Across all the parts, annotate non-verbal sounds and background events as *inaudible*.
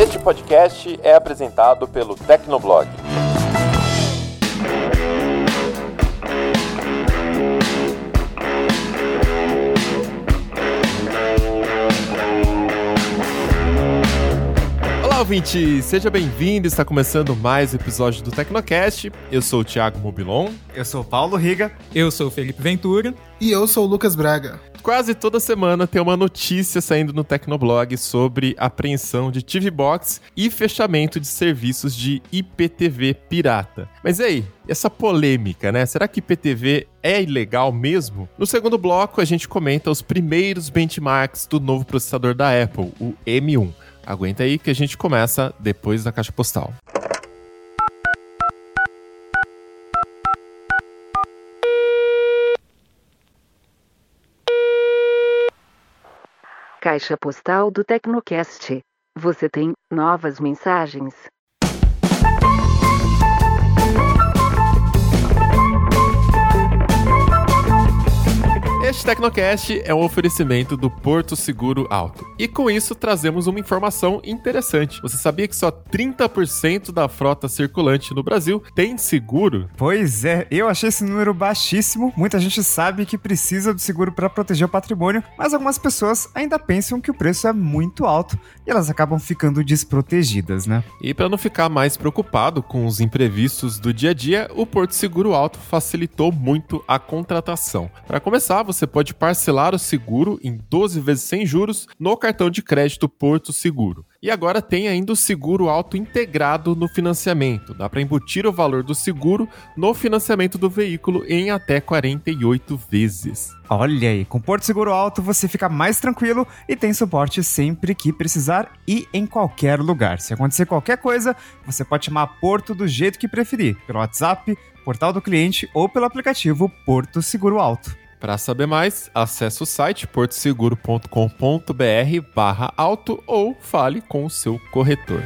Este podcast é apresentado pelo Tecnoblog. Olá, ouvinte! Seja bem-vindo, está começando mais um episódio do Tecnocast. Eu sou o Thiago Mobilon. Eu sou o Paulo Riga. Eu sou o Felipe Ventura. E eu sou o Lucas Braga. Quase toda semana tem uma notícia saindo no Tecnoblog sobre apreensão de TV Box e fechamento de serviços de IPTV pirata. Mas e aí, essa polêmica, né? Será que IPTV é ilegal mesmo? No segundo bloco, a gente comenta os primeiros benchmarks do novo processador da Apple, o M1. Aguenta aí que a gente começa depois da caixa postal. Caixa postal do Tecnocast. Você tem novas mensagens. Este Tecnocast é um oferecimento do Porto Seguro Alto. E com isso trazemos uma informação interessante. Você sabia que só 30% da frota circulante no Brasil tem seguro? Pois é, eu achei esse número baixíssimo. Muita gente sabe que precisa do seguro para proteger o patrimônio, mas algumas pessoas ainda pensam que o preço é muito alto e elas acabam ficando desprotegidas, né? E para não ficar mais preocupado com os imprevistos do dia a dia, o Porto Seguro Alto facilitou muito a contratação. Para começar, você pode parcelar o seguro em 12 vezes sem juros no cartão de crédito Porto Seguro. E agora tem ainda o seguro alto integrado no financiamento. Dá para embutir o valor do seguro no financiamento do veículo em até 48 vezes. Olha aí, com Porto Seguro Alto você fica mais tranquilo e tem suporte sempre que precisar e em qualquer lugar. Se acontecer qualquer coisa, você pode chamar Porto do jeito que preferir, pelo WhatsApp, portal do cliente ou pelo aplicativo Porto Seguro Alto. Para saber mais, acesse o site portoseguro.com.br barra alto ou fale com o seu corretor.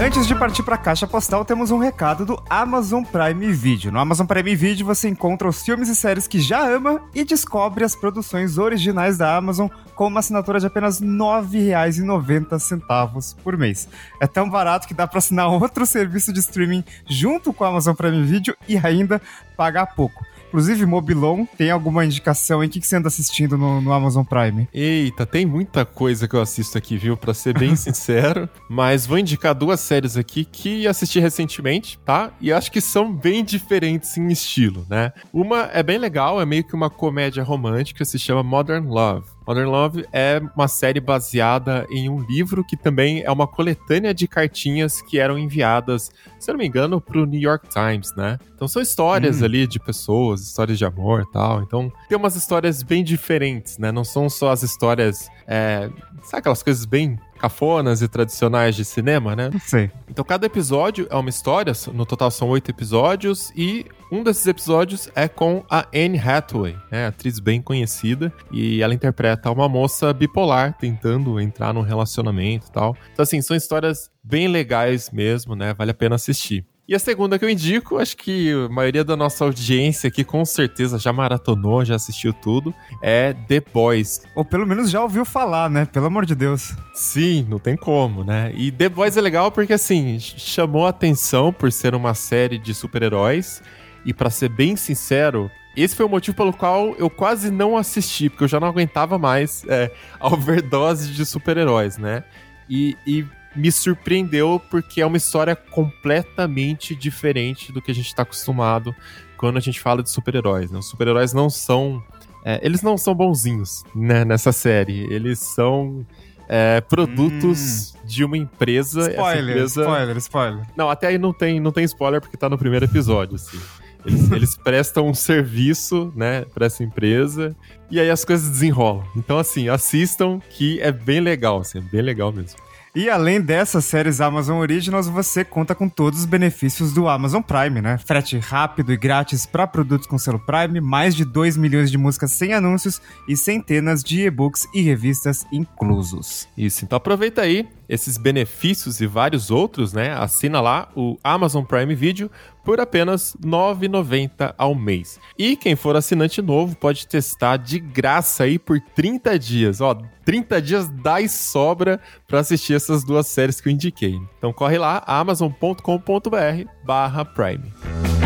Antes de partir para a caixa postal, temos um recado do Amazon Prime Video. No Amazon Prime Video você encontra os filmes e séries que já ama e descobre as produções originais da Amazon com uma assinatura de apenas R$ 9,90 por mês. É tão barato que dá para assinar outro serviço de streaming junto com o Amazon Prime Video e ainda pagar pouco. Inclusive, Mobilon, tem alguma indicação em que, que você anda assistindo no, no, Amazon Prime? Eita, tem muita coisa que eu assisto aqui, viu? Pra ser bem *laughs* sincero. Mas vou indicar duas séries aqui que assisti recentemente, tá? E acho que são bem diferentes em estilo, né? Uma é bem legal, é meio que uma comédia romântica, se chama Modern Love. Modern Love é uma série baseada em um livro que também é uma coletânea de cartinhas que eram enviadas, se eu não me engano, para o New York Times, né? Então são histórias hum. ali de pessoas, histórias de amor e tal. Então tem umas histórias bem diferentes, né? Não são só as histórias, é, sabe aquelas coisas bem cafonas e tradicionais de cinema, né? Sim. Então cada episódio é uma história, no total são oito episódios, e um desses episódios é com a Anne Hathaway, né, atriz bem conhecida, e ela interpreta uma moça bipolar tentando entrar num relacionamento e tal. Então assim, são histórias bem legais mesmo, né? Vale a pena assistir. E a segunda que eu indico, acho que a maioria da nossa audiência aqui com certeza já maratonou, já assistiu tudo, é The Boys. Ou pelo menos já ouviu falar, né? Pelo amor de Deus. Sim, não tem como, né? E The Boys é legal porque, assim, chamou a atenção por ser uma série de super-heróis. E para ser bem sincero, esse foi o motivo pelo qual eu quase não assisti, porque eu já não aguentava mais é, a *laughs* overdose de super-heróis, né? E, e me surpreendeu porque é uma história completamente diferente do que a gente está acostumado quando a gente fala de super-heróis. Né? Os super-heróis não são. É, eles não são bonzinhos né, nessa série. Eles são é, produtos hum. de uma empresa. Spoiler, empresa... spoiler, spoiler. Não, até aí não tem, não tem spoiler porque tá no primeiro episódio, assim. Eles, eles *laughs* prestam um serviço, né, pra essa empresa e aí as coisas desenrolam. Então, assim, assistam que é bem legal, assim, é bem legal mesmo. E além dessas séries Amazon Originals, você conta com todos os benefícios do Amazon Prime, né? Frete rápido e grátis para produtos com selo Prime, mais de 2 milhões de músicas sem anúncios e centenas de e-books e revistas inclusos. Isso, então aproveita aí esses benefícios e vários outros, né? Assina lá o Amazon Prime Video por apenas R$ 9,90 ao mês. E quem for assinante novo pode testar de graça aí por 30 dias. Ó, 30 dias dá e sobra para assistir essas duas séries que eu indiquei. Então corre lá, amazon.com.br/prime.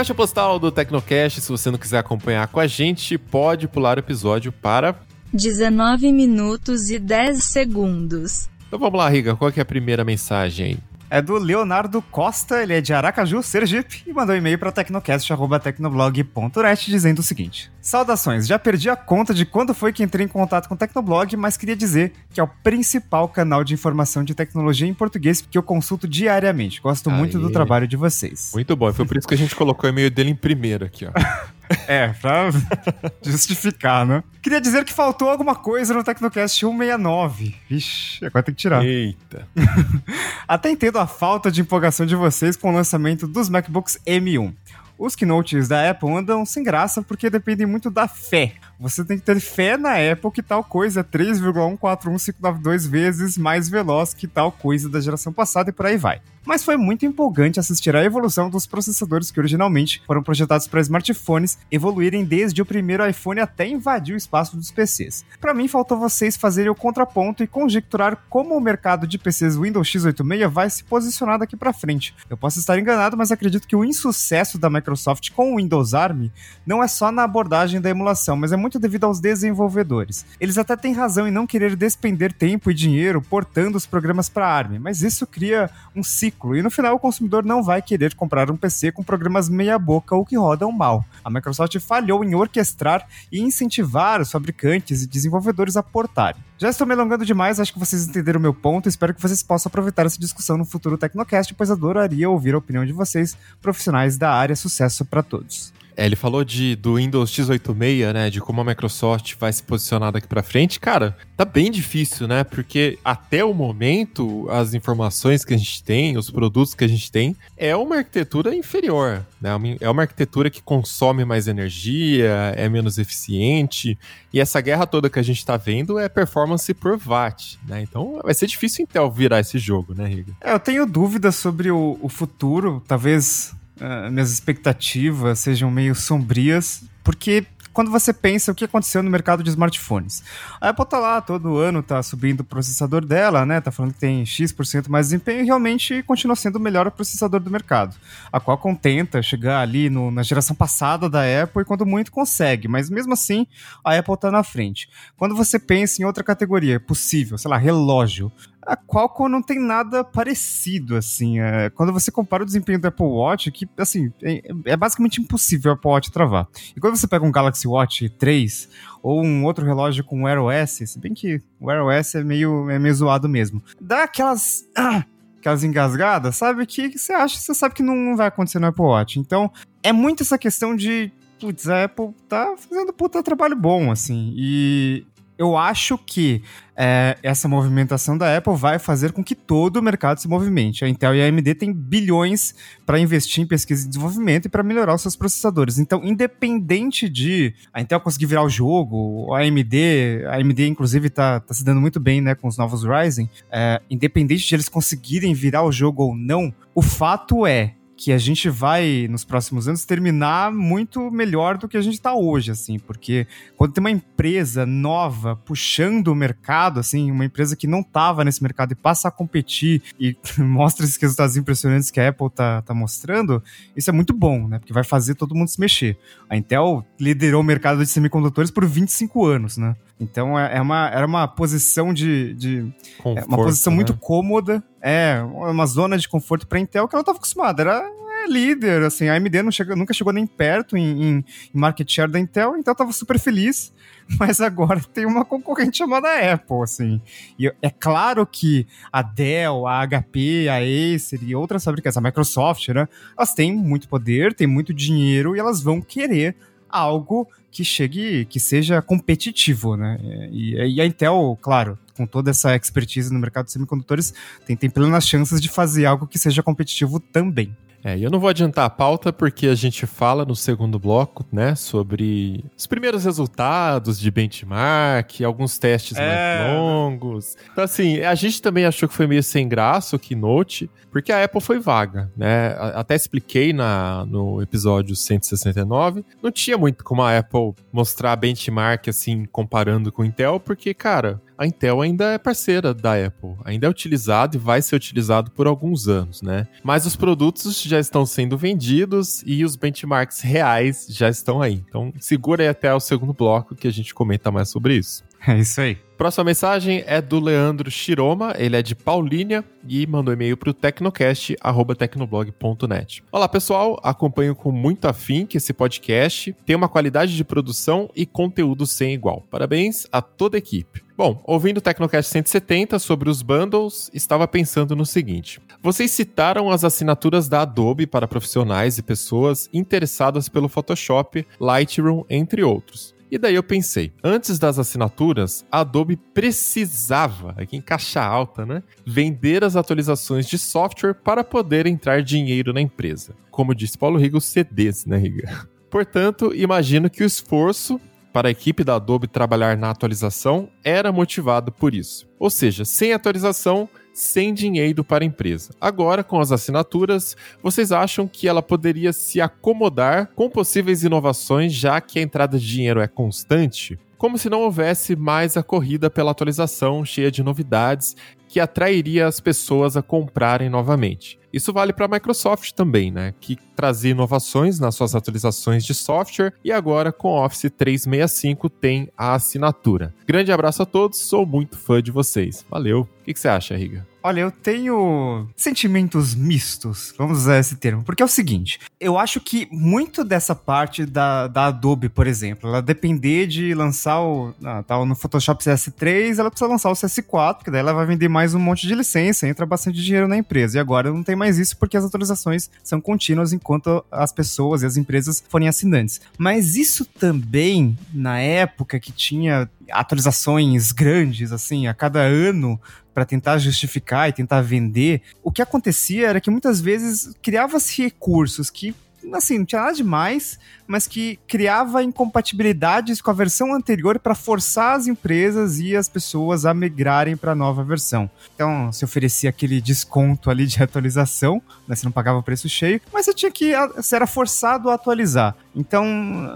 Caixa postal do Tecnocast, se você não quiser acompanhar com a gente, pode pular o episódio para 19 minutos e 10 segundos. Então vamos lá, Riga, qual é a primeira mensagem aí? É do Leonardo Costa, ele é de Aracaju, Sergipe, e mandou um e-mail para tecnocast.tecnoblog.net dizendo o seguinte: Saudações, já perdi a conta de quando foi que entrei em contato com o Tecnoblog, mas queria dizer que é o principal canal de informação de tecnologia em português que eu consulto diariamente. Gosto Aí. muito do trabalho de vocês. Muito bom, foi por isso que a gente colocou o e-mail dele em primeiro aqui, ó. *laughs* É, pra *laughs* justificar, né? Queria dizer que faltou alguma coisa no Tecnocast 169. Vixe, agora tem que tirar. Eita. *laughs* Até entendo a falta de empolgação de vocês com o lançamento dos MacBooks M1. Os keynotes da Apple andam sem graça porque dependem muito da fé. Você tem que ter fé na Apple que tal coisa é 3,141592 vezes mais veloz que tal coisa da geração passada e por aí vai. Mas foi muito empolgante assistir a evolução dos processadores que originalmente foram projetados para smartphones evoluírem desde o primeiro iPhone até invadir o espaço dos PCs. Para mim, faltou vocês fazerem o contraponto e conjecturar como o mercado de PCs Windows x86 vai se posicionar daqui para frente. Eu posso estar enganado, mas acredito que o insucesso da Microsoft com o Windows ARM não é só na abordagem da emulação, mas é muito devido aos desenvolvedores. Eles até têm razão em não querer despender tempo e dinheiro portando os programas para ARM, mas isso cria um ciclo e no final o consumidor não vai querer comprar um PC com programas meia-boca ou que rodam mal. A Microsoft falhou em orquestrar e incentivar os fabricantes e desenvolvedores a portarem. Já estou me alongando demais, acho que vocês entenderam o meu ponto. Espero que vocês possam aproveitar essa discussão no futuro Tecnocast, pois adoraria ouvir a opinião de vocês, profissionais da área. Sucesso para todos. É, ele falou de, do Windows x86, né? De como a Microsoft vai se posicionar daqui para frente. Cara, tá bem difícil, né? Porque até o momento, as informações que a gente tem, os produtos que a gente tem, é uma arquitetura inferior, né? É uma arquitetura que consome mais energia, é menos eficiente. E essa guerra toda que a gente tá vendo é performance por watt, né? Então vai ser difícil Intel virar esse jogo, né, Riga? É, eu tenho dúvidas sobre o, o futuro, talvez uh, minhas expectativas sejam meio sombrias, porque quando você pensa o que aconteceu no mercado de smartphones. A Apple tá lá, todo ano tá subindo o processador dela, né? Tá falando que tem X% mais desempenho e realmente continua sendo o melhor processador do mercado. A qual contenta chegar ali no, na geração passada da Apple e quando muito consegue, mas mesmo assim a Apple tá na frente. Quando você pensa em outra categoria possível, sei lá, relógio, a Qualcomm não tem nada parecido, assim. É, quando você compara o desempenho do Apple Watch, que, assim, é, é, basicamente impossível o Apple Watch travar. E quando você pega um Galaxy Watch 3 ou um outro relógio com Wear OS, se bem que o Wear OS é meio, é meio zoado mesmo, dá aquelas... Ah, aquelas engasgadas, sabe? Que, você acha, você sabe que não vai acontecer no Apple Watch. Então, é muito essa questão de putz, a Apple tá fazendo puta trabalho bom, assim. E eu acho que é, essa movimentação da Apple vai fazer com que todo o mercado se movimente. A Intel e a AMD têm bilhões para investir em pesquisa e desenvolvimento e para melhorar os seus processadores. Então, independente de a Intel conseguir virar o jogo, a AMD, a AMD inclusive está tá se dando muito bem né, com os novos Ryzen, é, independente de eles conseguirem virar o jogo ou não, o fato é que a gente vai, nos próximos anos, terminar muito melhor do que a gente está hoje, assim, porque quando tem uma empresa nova puxando o mercado, assim, uma empresa que não estava nesse mercado e passa a competir e *laughs* mostra esses resultados impressionantes que a Apple tá, tá mostrando, isso é muito bom, né? Porque vai fazer todo mundo se mexer. A Intel liderou o mercado de semicondutores por 25 anos, né? Então é, é uma, era uma posição de. de Conforto, é uma posição né? muito cômoda, é, uma zona de conforto para Intel que ela estava acostumada. Era é, líder, assim, a AMD não nunca chegou nem perto em, em, market share da Intel, então estava super feliz. *laughs* Mas agora tem uma concorrente chamada Apple, assim. E é claro que a Dell, a HP, a Acer e outras fabricantes, a Microsoft, né? Elas têm muito poder, têm muito dinheiro e elas vão querer algo que chegue, que seja competitivo, né? E, e a Intel, claro, com toda essa expertise no mercado de semicondutores, tem, tem plenas chances de fazer algo que seja competitivo também. É, e eu não vou adiantar a pauta porque a gente fala no segundo bloco, né, sobre os primeiros resultados de benchmark, alguns testes É. mais longos. Então, assim, a gente também achou que foi meio sem graça o Keynote, porque a Apple foi vaga, né? Até expliquei na, no episódio 169. Não tinha muito como a Apple mostrar benchmark, assim, comparando com o Intel, porque, cara, a Intel ainda é parceira da Apple, ainda é utilizado e vai ser utilizado por alguns anos, né? Mas os produtos já estão sendo vendidos e os benchmarks reais já estão aí. Então, segura aí até o segundo bloco que a gente comenta mais sobre isso. É isso aí. Próxima mensagem é do Leandro Shiroma, ele é de Paulínia e mandou e-mail para o tecnocast.tecnoblog.net. Olá pessoal, acompanho com muito que esse podcast tem uma qualidade de produção e conteúdo sem igual. Parabéns a toda a equipe. Bom, ouvindo o Tecnocast 170 sobre os bundles, estava pensando no seguinte: vocês citaram as assinaturas da Adobe para profissionais e pessoas interessadas pelo Photoshop, Lightroom, entre outros. E daí eu pensei, antes das assinaturas, a Adobe precisava, aqui em caixa alta, né, vender as atualizações de software para poder entrar dinheiro na empresa. Como disse Paulo Riga, os CDs, né, Riga? *laughs* Portanto, imagino que o esforço para a equipe da Adobe trabalhar na atualização era motivado por isso. Ou seja, sem atualização, sem dinheiro para a empresa. Agora, com as assinaturas, vocês acham que ela poderia se acomodar com possíveis inovações, já que a entrada de dinheiro é constante? Como se não houvesse mais a corrida pela atualização cheia de novidades que atrairia as pessoas a comprarem novamente. Isso vale para a Microsoft também, né? Que trazia inovações nas suas atualizações de software e agora com Office 365 tem a assinatura. Grande abraço a todos, sou muito fã de vocês. Valeu. O que, que você acha, Riga? Olha, eu tenho sentimentos mistos, vamos usar esse termo, porque é o seguinte, eu acho que muito dessa parte da, da Adobe, por exemplo, ela depender de lançar o, ah, tá no Photoshop CS3, ela precisa lançar o CS4, porque daí ela vai vender mais um monte de licença, entra bastante dinheiro na empresa, e agora não tem mais isso porque as atualizações são contínuas enquanto as pessoas e as empresas forem assinantes. Mas isso também, na época que tinha atualizações grandes, assim, a cada ano, para tentar justificar e tentar vender, o que acontecia era que muitas vezes criava-se recursos que assim, não tinha nada demais, mas que criava incompatibilidades com a versão anterior para forçar as empresas e as pessoas a migrarem para a nova versão. Então, se oferecia aquele desconto ali de *laughs* atualização, né, você não pagava o preço cheio, mas você tinha que você era forçado a atualizar. Então,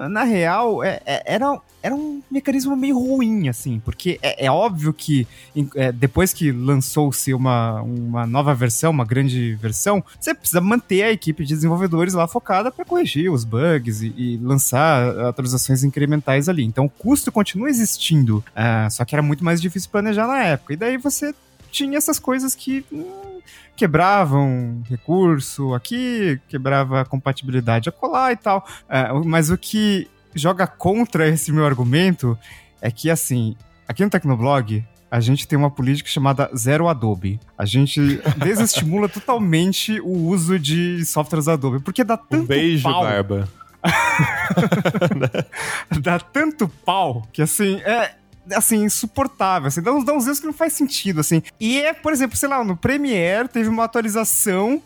na real, é, é, era era um mecanismo meio ruim, assim, porque é, é óbvio que é, depois que lançou-se uma, uma nova versão, uma grande versão, você precisa manter a equipe de desenvolvedores lá focada para corrigir os bugs e, e, lançar atualizações incrementais ali. Então o custo continua existindo, uh, só que era muito mais difícil planejar na época. E daí você tinha essas coisas que. Hum, quebravam recurso aqui, quebrava compatibilidade a colar e tal. Uh, mas o que joga contra esse meu argumento é que, assim, aqui no Tecnoblog, a gente tem uma política chamada Zero Adobe. A gente *laughs* desestimula totalmente o uso de softwares Adobe, porque dá tanto um beijo, pau. Barba. *laughs* dá tanto pau que, assim, é assim, insuportável, assim, dá uns, dá uns erros que não faz sentido, assim. E é, por exemplo, sei lá, no Premiere teve uma atualização,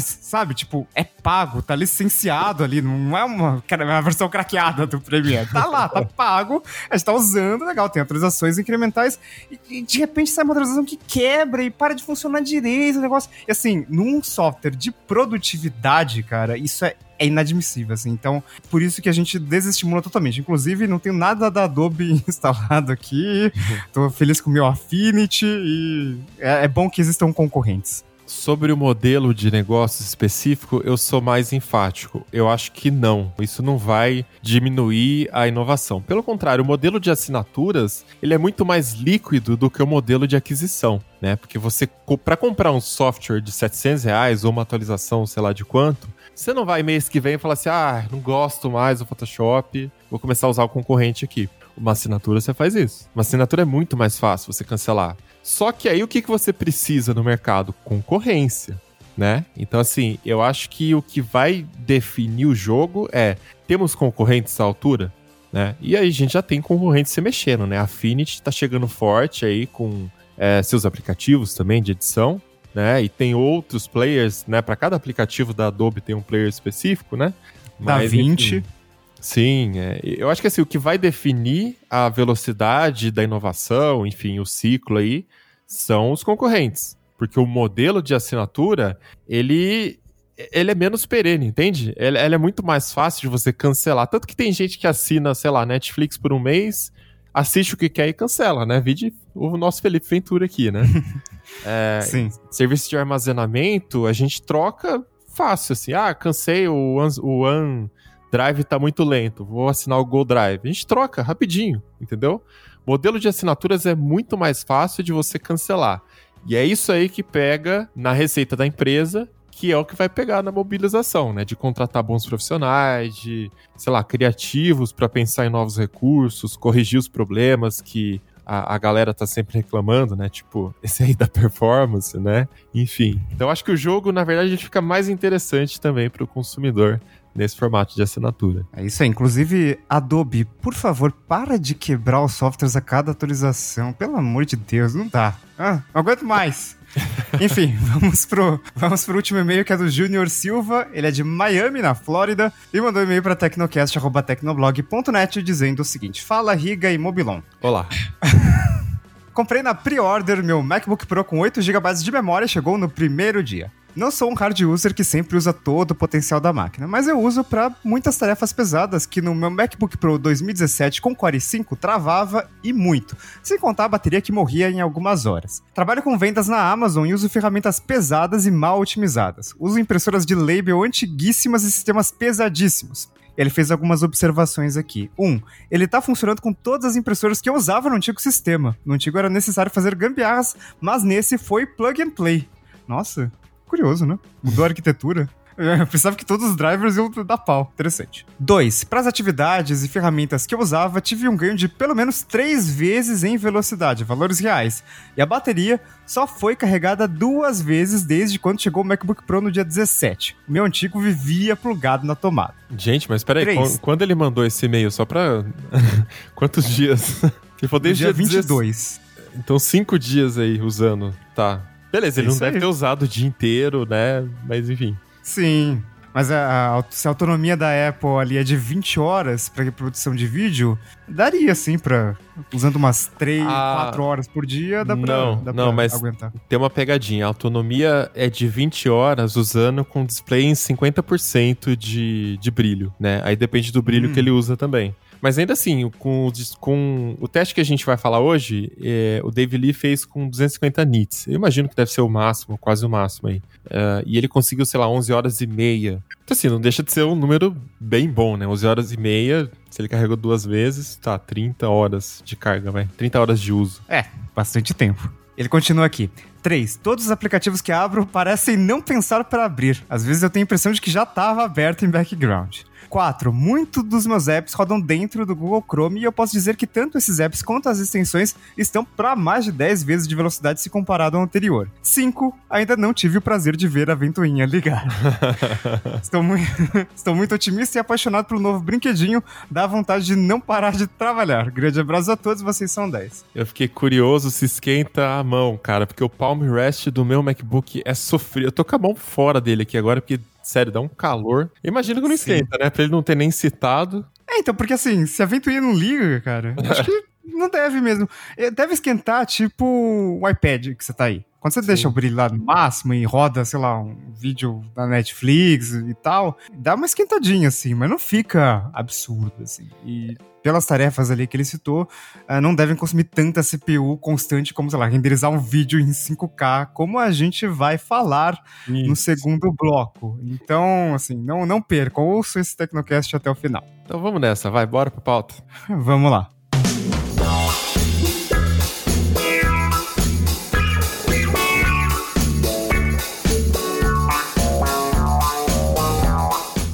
sabe, tipo, é pago, tá licenciado ali, não é uma, uma versão craqueada do Premiere. Tá lá, tá *laughs* pago, a gente tá usando, legal, tem atualizações incrementais, e, e de repente sai uma atualização que quebra e para de funcionar direito o negócio. E assim, num software de produtividade, cara, isso é é inadmissível, assim. Então, por isso que a gente desestimula totalmente. Inclusive, não tenho nada da Adobe *laughs* instalado aqui. Tô feliz com o meu Affinity e é, é bom que existam concorrentes. Sobre o modelo de negócio específico, eu sou mais enfático. Eu acho que não. Isso não vai diminuir a inovação. Pelo contrário, o modelo de assinaturas ele é muito mais líquido do que o modelo de aquisição, né? Porque você, para comprar um software de 700 reais ou uma atualização, sei lá de quanto, você não vai mês que vem e falar assim: ah, não gosto mais do Photoshop, vou começar a usar o concorrente aqui. Uma assinatura você faz isso. Uma assinatura é muito mais fácil você cancelar. Só que aí o que, que você precisa no mercado? Concorrência. Né? Então, assim, eu acho que o que vai definir o jogo é: temos concorrentes à altura? Né? E aí a gente já tem concorrentes se mexendo, né? A Affinity tá chegando forte aí com é, seus aplicativos também de edição, né? E tem outros players, né? Para cada aplicativo da Adobe tem um player específico, né? Da 20. enfim, sim, é, eu acho que assim, o que vai definir a velocidade da inovação, enfim, o ciclo aí, são os concorrentes. Porque o modelo de assinatura, ele, ele é menos perene, entende? Ele, ele é muito mais fácil de você cancelar. Tanto que tem gente que assina, sei lá, Netflix por um mês, assiste o que quer e cancela, né? Vide o nosso Felipe Ventura aqui, né? *laughs* É, Sim. Serviço de armazenamento, a gente troca fácil, assim. Ah, cansei, o, One- o OneDrive tá muito lento, vou assinar o Go Drive. A gente troca rapidinho, entendeu? Modelo de assinaturas é muito mais fácil de você cancelar. E é isso aí que pega na receita da empresa, que é o que vai pegar na mobilização, né? De contratar bons profissionais, de, sei lá, criativos para pensar em novos recursos, corrigir os problemas que a, a galera tá sempre reclamando, né? Tipo, *laughs* esse aí da performance, né? Enfim. Então acho que o jogo, na verdade, fica mais interessante também para o consumidor nesse formato de assinatura. É isso aí. Inclusive, Adobe, por favor, para de quebrar os softwares a cada atualização. Pelo amor de Deus, não dá. Ah, não aguento mais. *laughs* Enfim, vamos pro, vamos pro último e-mail que é do Junior Silva. Ele é de Miami, na Flórida, e mandou um e-mail para tecnocast.tecnoblog.net dizendo o seguinte: Fala, Riga e Mobilon. Olá. *laughs* Comprei na pre-order meu MacBook Pro com 8 GB de memória e chegou no primeiro dia. Não sou um hard user que sempre usa todo o potencial da máquina, mas eu uso para muitas tarefas pesadas que no meu MacBook Pro 2017 com Core i5 travava e muito, sem contar a bateria que morria em algumas horas. Trabalho com vendas na Amazon e uso ferramentas pesadas e mal otimizadas. Uso impressoras de label antiguíssimas e sistemas pesadíssimos. Ele fez algumas observações aqui. Um, ele tá funcionando com todas as impressoras que eu usava no antigo sistema. No antigo era necessário fazer gambiarras, mas nesse foi plug and play. Nossa, curioso, né? Mudou a arquitetura. *laughs* Eu pensava que todos os drivers iam dar pau. Interessante. 2. Para as atividades e ferramentas que eu usava, tive um ganho de pelo menos 3 vezes em velocidade, valores reais. E a bateria só foi carregada duas vezes desde quando chegou o MacBook Pro no dia 17. O meu antigo vivia plugado na tomada. Gente, mas peraí, Três. quan- quando ele mandou esse e-mail, só pra. *laughs* Quantos dias? *laughs* Ele falou No desde dia dia 22. 22. Então, cinco dias aí usando. Tá. Beleza, ele Isso não deve aí. ter usado o dia inteiro, né? Mas enfim. Sim. Mas a, a se a autonomia da Apple ali é de 20 horas para produção de vídeo, daria sim pra. Usando umas 3, Ah, 4 horas por dia, dá pra, não, dá não, pra mas- aguentar. Tem uma pegadinha. A autonomia é de 20 horas usando com display em 50% de, de brilho, né? Aí depende do brilho Hum. que ele usa também. Mas ainda assim, com, com o teste que a gente vai falar hoje, é, o Dave Lee fez com 250 nits. Eu imagino que deve ser o máximo, quase o máximo aí. É, e ele conseguiu, sei lá, 11 horas e meia. Então assim, não deixa de ser um número bem bom, né? 11 horas e meia, se ele carregou duas vezes, tá, 30 horas de carga, vai. 30 horas de uso. É, bastante tempo. Ele continua aqui. 3. Todos os aplicativos que abro parecem não pensar para abrir. Às vezes eu tenho a impressão de que já estava aberto em background. 4. Muitos dos meus apps rodam dentro do Google Chrome e eu posso dizer que tanto esses apps quanto as extensões estão para mais de 10 vezes de velocidade se comparado ao anterior. 5. Ainda não tive o prazer de ver a ventoinha ligar. *laughs* Estou, mui- *laughs* Estou muito otimista e apaixonado pelo novo brinquedinho. Dá vontade de não parar de trabalhar. Grande abraço a todos, vocês são 10. Eu fiquei curioso se esquenta a mão, cara, porque o palm rest do meu MacBook é sofrido. Eu tô com a mão fora dele aqui agora, porque, sério, dá um calor. Imagino que não Sim. esquenta, né? Pra ele não ter nem citado. É, então, porque assim, se a ventoinha não liga, cara, *laughs* acho que não deve mesmo. Eh, Deve esquentar, tipo, o iPad que você tá aí. Quando você deixa o brilho lá no máximo e roda, sei lá, um vídeo da Netflix e tal, dá uma esquentadinha, assim, mas não fica absurdo, assim. E pelas tarefas ali que ele citou, ah, não devem consumir tanta CPU constante como, sei lá, renderizar um vídeo em 5K, como a gente vai falar no segundo bloco. Então, assim, não, não percam, ouçam esse Tecnocast até o final. Então vamos nessa, vai, bora pra pauta. *laughs* Vamos lá.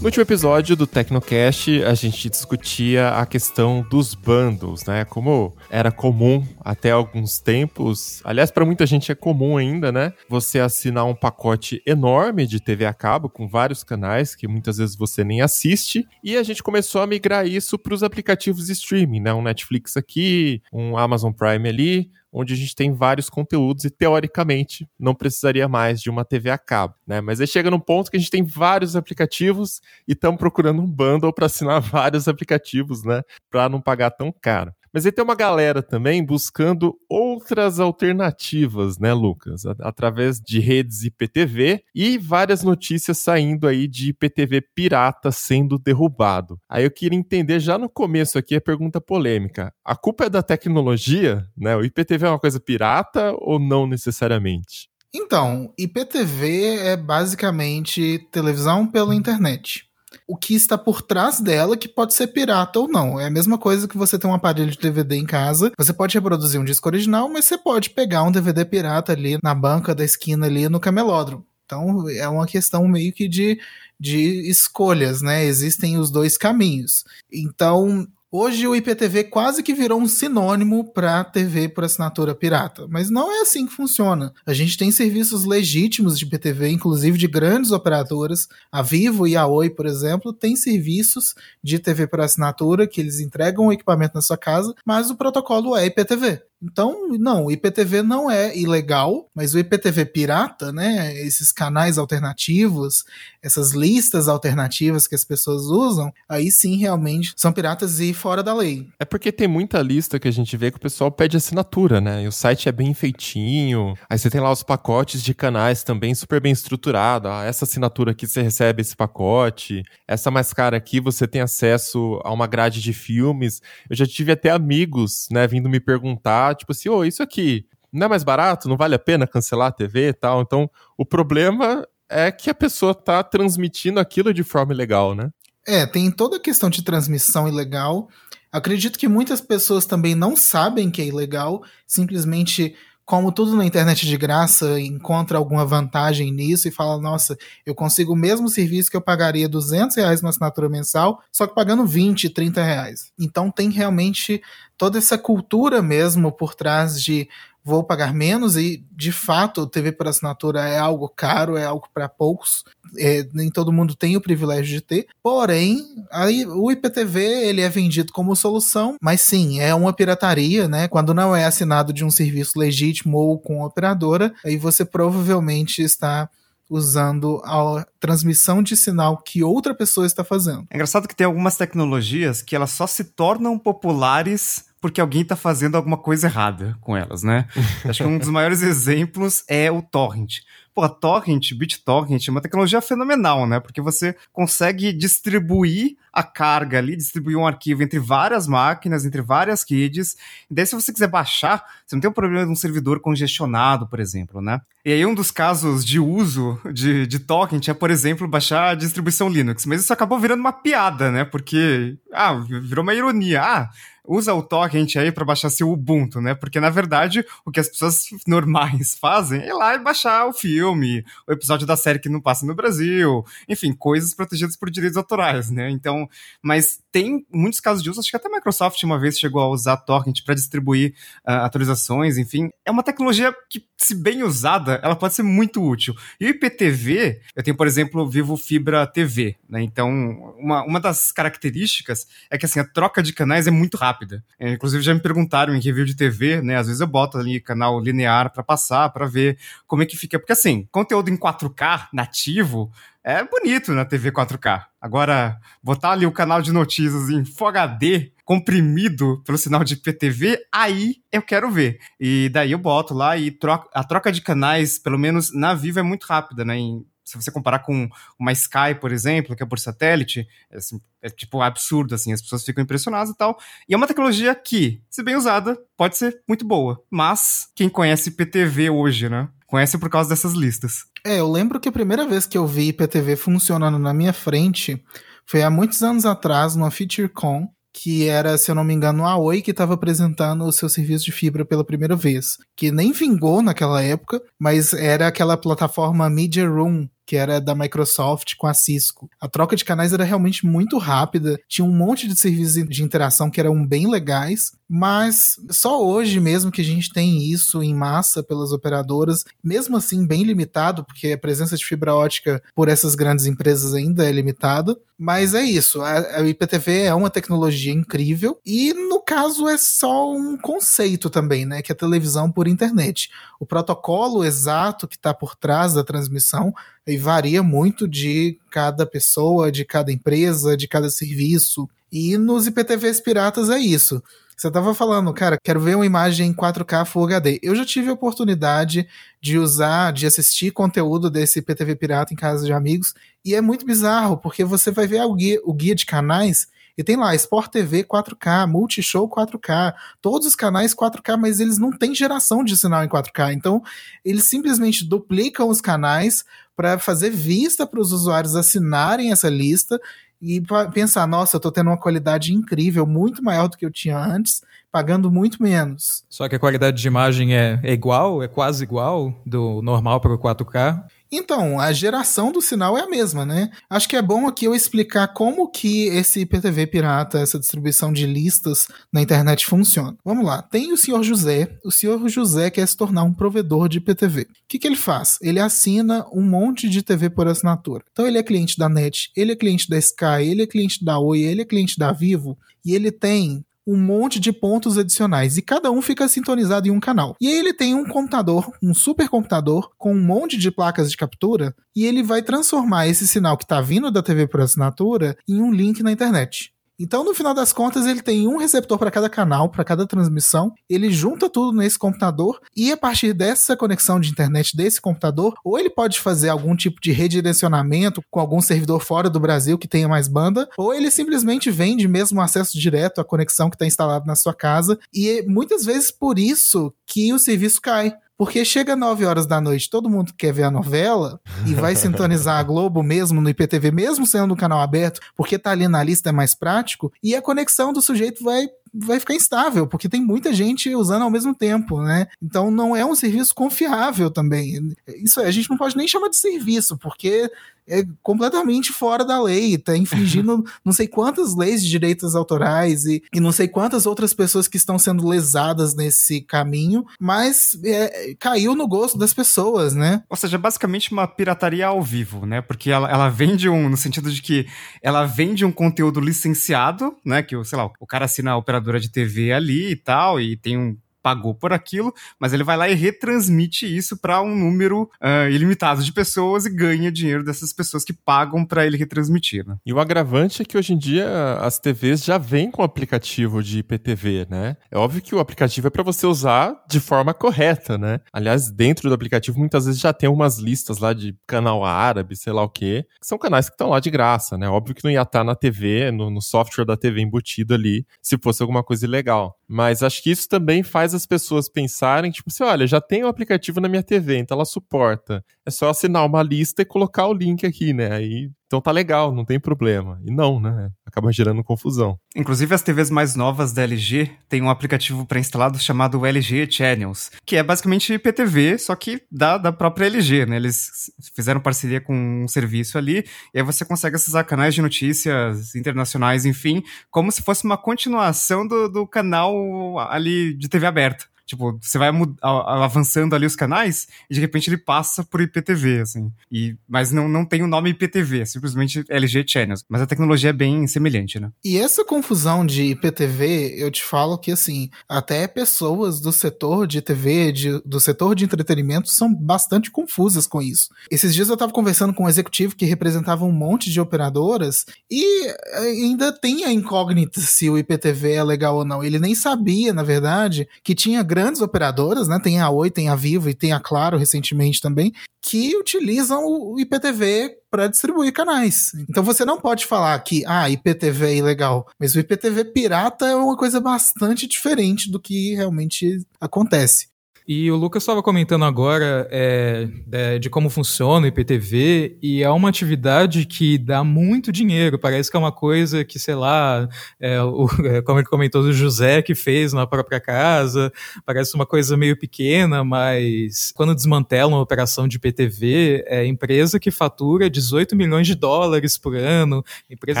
No último episódio do Tecnocast, a gente discutia a questão dos bundles, né? Como era comum até alguns tempos, aliás, para muita gente é comum ainda, né? Você assinar um pacote enorme de TV a cabo com vários canais que muitas vezes você nem assiste, e a gente começou a migrar isso para os aplicativos de streaming, né? Um Netflix aqui, um Amazon Prime ali, onde a gente tem vários conteúdos e teoricamente não precisaria mais de uma TV a cabo, né? Mas aí chega num ponto que a gente tem vários aplicativos e estamos procurando um bundle para assinar *laughs* vários aplicativos, né? Para não pagar tão caro. Mas aí tem uma galera também buscando outras alternativas, né, Lucas? Através de redes IPTV e várias notícias saindo aí de IPTV pirata sendo derrubado. Aí eu queria entender já no começo aqui a pergunta polêmica. A culpa é da tecnologia, né? O IPTV é uma coisa pirata ou não necessariamente? Então, IPTV é basicamente televisão pela internet o que está por trás dela, que pode ser pirata ou não. É a mesma coisa que você tem um aparelho de DVD em casa. Você pode reproduzir um disco original, mas você pode pegar um DVD pirata ali na banca da esquina ali no camelódromo. Então é uma questão meio que de, de escolhas, né? Existem os dois caminhos. Então Hoje o IPTV quase que virou um sinônimo para TV por assinatura pirata, mas não é assim que funciona. A gente tem serviços legítimos de IPTV, inclusive de grandes operadoras. A Vivo e a Oi, por exemplo, têm serviços de TV por assinatura que eles entregam o equipamento na sua casa, mas o protocolo é IPTV. Então, não, o IPTV não é ilegal, mas o IPTV pirata, né, esses canais alternativos, essas listas alternativas que as pessoas usam, aí sim realmente são piratas e fora da lei. É porque tem muita lista que a gente vê que o pessoal pede assinatura, né? E o site é bem feitinho. Aí você tem lá os pacotes de canais também super bem estruturado. Ah, essa assinatura aqui você recebe esse pacote. Essa mais cara aqui você tem acesso a uma grade de filmes. Eu já tive até amigos, né, vindo me perguntar tipo assim, ô, oh, isso aqui não é mais barato? Não vale a pena cancelar a TV e tal? Então, o problema é que a pessoa tá transmitindo aquilo de forma ilegal, né? É, tem toda a questão de transmissão ilegal. Acredito que muitas pessoas também não sabem que é ilegal, simplesmente como tudo na internet de graça, encontra alguma vantagem nisso e fala, nossa, eu consigo o mesmo serviço que eu pagaria 200 reais na assinatura mensal, só que pagando 20, 30 reais. Então tem realmente toda essa cultura mesmo por trás de vou pagar menos e de fato TV por assinatura é algo caro, é algo para poucos, é, nem todo mundo tem o privilégio de ter. Porém, aí o IPTV ele é vendido como solução, mas sim, é uma pirataria, né? Quando não é assinado de um serviço legítimo ou com operadora, aí você provavelmente está usando a transmissão de sinal que outra pessoa está fazendo. É engraçado que tem algumas tecnologias que elas só se tornam populares porque alguém tá fazendo alguma coisa errada com elas, né? *laughs* Acho que um dos maiores exemplos é o torrent. Pô, torrent, BitTorrent é uma tecnologia fenomenal, né? Porque você consegue distribuir a carga ali, distribuir um arquivo entre várias máquinas, entre várias redes. E daí, se você quiser baixar, você não tem o problema de um servidor congestionado, por exemplo, né? E aí, um dos casos de uso de, de torrent é, por exemplo, baixar a distribuição Linux. Mas isso acabou virando uma piada, né? Porque, ah, virou uma ironia. Ah, usa o torrent aí para baixar seu Ubuntu, né? Porque na verdade o que as pessoas *laughs* normais fazem é ir lá e baixar o filme, o episódio da série que não passa no Brasil, enfim, coisas protegidas por direitos autorais, né? Então, mas tem muitos casos de uso, acho que até a Microsoft uma vez chegou a usar torrent para distribuir uh, atualizações, enfim, é uma tecnologia que, se bem usada, ela pode ser muito útil. E o IPTV, eu tenho, por exemplo, Vivo Fibra TV, né? Então, uma, uma das características é que assim, a troca de canais é muito rápida rápida. É, inclusive já me perguntaram em review de TV, né? Às vezes eu boto ali canal linear para passar, para ver como é que fica. Porque assim, conteúdo em 4K nativo é bonito na TV 4K. Agora, botar ali o canal de notícias em Full HD, comprimido pelo sinal de IPTV, aí eu quero ver. E daí eu boto lá e troca, a troca de canais, pelo menos na Vivo, é muito rápida, né? Em se você comparar com uma Sky, por exemplo, que é por satélite, é, assim, é tipo absurdo, assim, as pessoas ficam impressionadas e tal. E é uma tecnologia que, se bem usada, pode ser muito boa. Mas quem conhece IPTV hoje, né? Conhece por causa dessas listas. É, eu lembro que a primeira vez que eu vi IPTV funcionando na minha frente foi há muitos anos atrás, numa FeatureCon, que era, se eu não me engano, a Oi que estava apresentando o seu serviço de fibra pela primeira vez, que nem vingou naquela época, mas era aquela plataforma Media Room que era da Microsoft com a Cisco. A troca de canais era realmente muito rápida, tinha um monte de serviços de interação que eram bem legais, mas só hoje mesmo que a gente tem isso em massa pelas operadoras, mesmo assim bem limitado, porque a presença de fibra ótica por essas grandes empresas ainda é limitada. Mas é isso, a, IPTV é uma tecnologia incrível e no caso é só um conceito também, né, que é televisão por internet. O protocolo exato que está por trás da transmissão e varia muito de cada pessoa, de cada empresa, de cada serviço. E nos IPTVs piratas é isso. Você tava falando, cara, quero ver uma imagem em 4K Full HD. Eu já tive a oportunidade de usar, de assistir conteúdo desse IPTV pirata em casa de amigos, e é muito bizarro, porque você vai ver o guia, o guia de canais e tem lá Sport TV 4K, Multishow 4K, todos os canais 4K, mas eles não têm geração de sinal em 4K. Então, eles simplesmente duplicam os canais para fazer vista para os usuários assinarem essa lista e pensar, nossa, eu tô tendo uma qualidade incrível, muito maior do que eu tinha antes, pagando muito menos. Só que a qualidade de imagem é, é igual, é quase igual do normal para o 4K. Então, a geração do sinal é a mesma, né? Acho que é bom aqui eu explicar como que esse IPTV pirata, essa distribuição de listas na internet funciona. Vamos lá, tem o senhor José, o senhor José quer se tornar um provedor de IPTV. O que, que ele faz? Ele assina um monte de TV por assinatura. Então ele é cliente da NET, ele é cliente da Sky, ele é cliente da Oi, ele é cliente da Vivo, e ele tem um monte de pontos adicionais e cada um fica sintonizado em um canal. E aí ele tem um computador, um supercomputador com um monte de placas de captura e ele vai transformar esse sinal que está vindo da TV por assinatura em um link na internet. Então, no final das contas, ele tem um receptor para cada canal, para cada transmissão. Ele junta tudo nesse computador e a partir dessa conexão de internet desse computador, ou ele pode fazer algum tipo de redirecionamento com algum servidor fora do Brasil que tenha mais banda, ou ele simplesmente vende mesmo acesso direto à conexão que está instalado na sua casa. E é muitas vezes por isso que o serviço cai porque chega 9 horas da noite, todo mundo quer ver a novela e vai *laughs* sintonizar a Globo mesmo no IPTV, mesmo sendo no canal aberto, porque tá ali na lista é mais prático, e a conexão do sujeito vai vai ficar instável, porque tem muita gente usando ao mesmo tempo, né? Então não é um serviço confiável também. Isso a gente não pode nem chamar de serviço, porque é completamente fora da lei, tá infringindo *laughs* não sei quantas leis de direitos autorais e, e não sei quantas outras pessoas que estão sendo lesadas nesse caminho, mas é, caiu no gosto das pessoas, né? Ou seja, basicamente uma pirataria ao vivo, né? Porque ela, ela vende um, no sentido de que ela vende um conteúdo licenciado, né? Que, sei lá, o cara assina a operadora de TV ali e tal, e tem um pagou por aquilo, mas ele vai lá e retransmite isso para um número uh, ilimitado de pessoas e ganha dinheiro dessas pessoas que pagam para ele retransmitir. Né? E o agravante é que hoje em dia as TVs já vêm com aplicativo de IPTV, né? É óbvio que o aplicativo é para você usar de forma correta, né? Aliás, dentro do aplicativo muitas vezes já tem umas listas lá de canal árabe, sei lá o quê, que são canais que estão lá de graça, né? Óbvio que não ia estar tá na TV, no, no software da TV embutido ali, se fosse alguma coisa ilegal. Mas acho que isso também faz as pessoas pensarem, tipo assim, olha, já tem o um aplicativo na minha TV, então ela suporta. É só assinar uma lista e colocar o link aqui, né? Aí, então tá legal, não tem problema. E não, né? Acaba gerando confusão. Inclusive as TVs mais novas da LG têm um aplicativo pré-instalado chamado LG Channels, que é basicamente IPTV, só que da, da própria LG, né? Eles fizeram parceria com um serviço ali, e aí você consegue acessar canais de notícias internacionais, enfim, como se fosse uma continuação do, do canal ali de TV aberta. Tipo, você vai avançando ali os canais e de repente ele passa por IPTV, assim. E, mas não, não tem o nome IPTV, é simplesmente LG Channels. Mas a tecnologia é bem semelhante, né? E essa confusão de IPTV, eu te falo que, assim, até pessoas do setor de TV, de, do setor de entretenimento, são bastante confusas com isso. Esses dias eu tava conversando com um executivo que representava um monte de operadoras e ainda tem a incógnita se o IPTV é legal ou não. Ele nem sabia, na verdade, que tinha grandes operadoras, né? Tem a Oi, tem a Vivo e tem a Claro recentemente também, que utilizam o IPTV para distribuir canais. Então você não pode falar que ah, IPTV é ilegal, mas o IPTV pirata é uma coisa bastante diferente do que realmente acontece. E o Lucas estava comentando agora é, de, de como funciona o IPTV, e é uma atividade que dá muito dinheiro. Parece que é uma coisa que, sei lá, é, o, *laughs* é, como ele comentou do José que fez na própria casa, parece uma coisa meio pequena, mas quando desmantelam a operação de IPTV, é empresa que fatura 18 milhões de dólares por ano. Empresa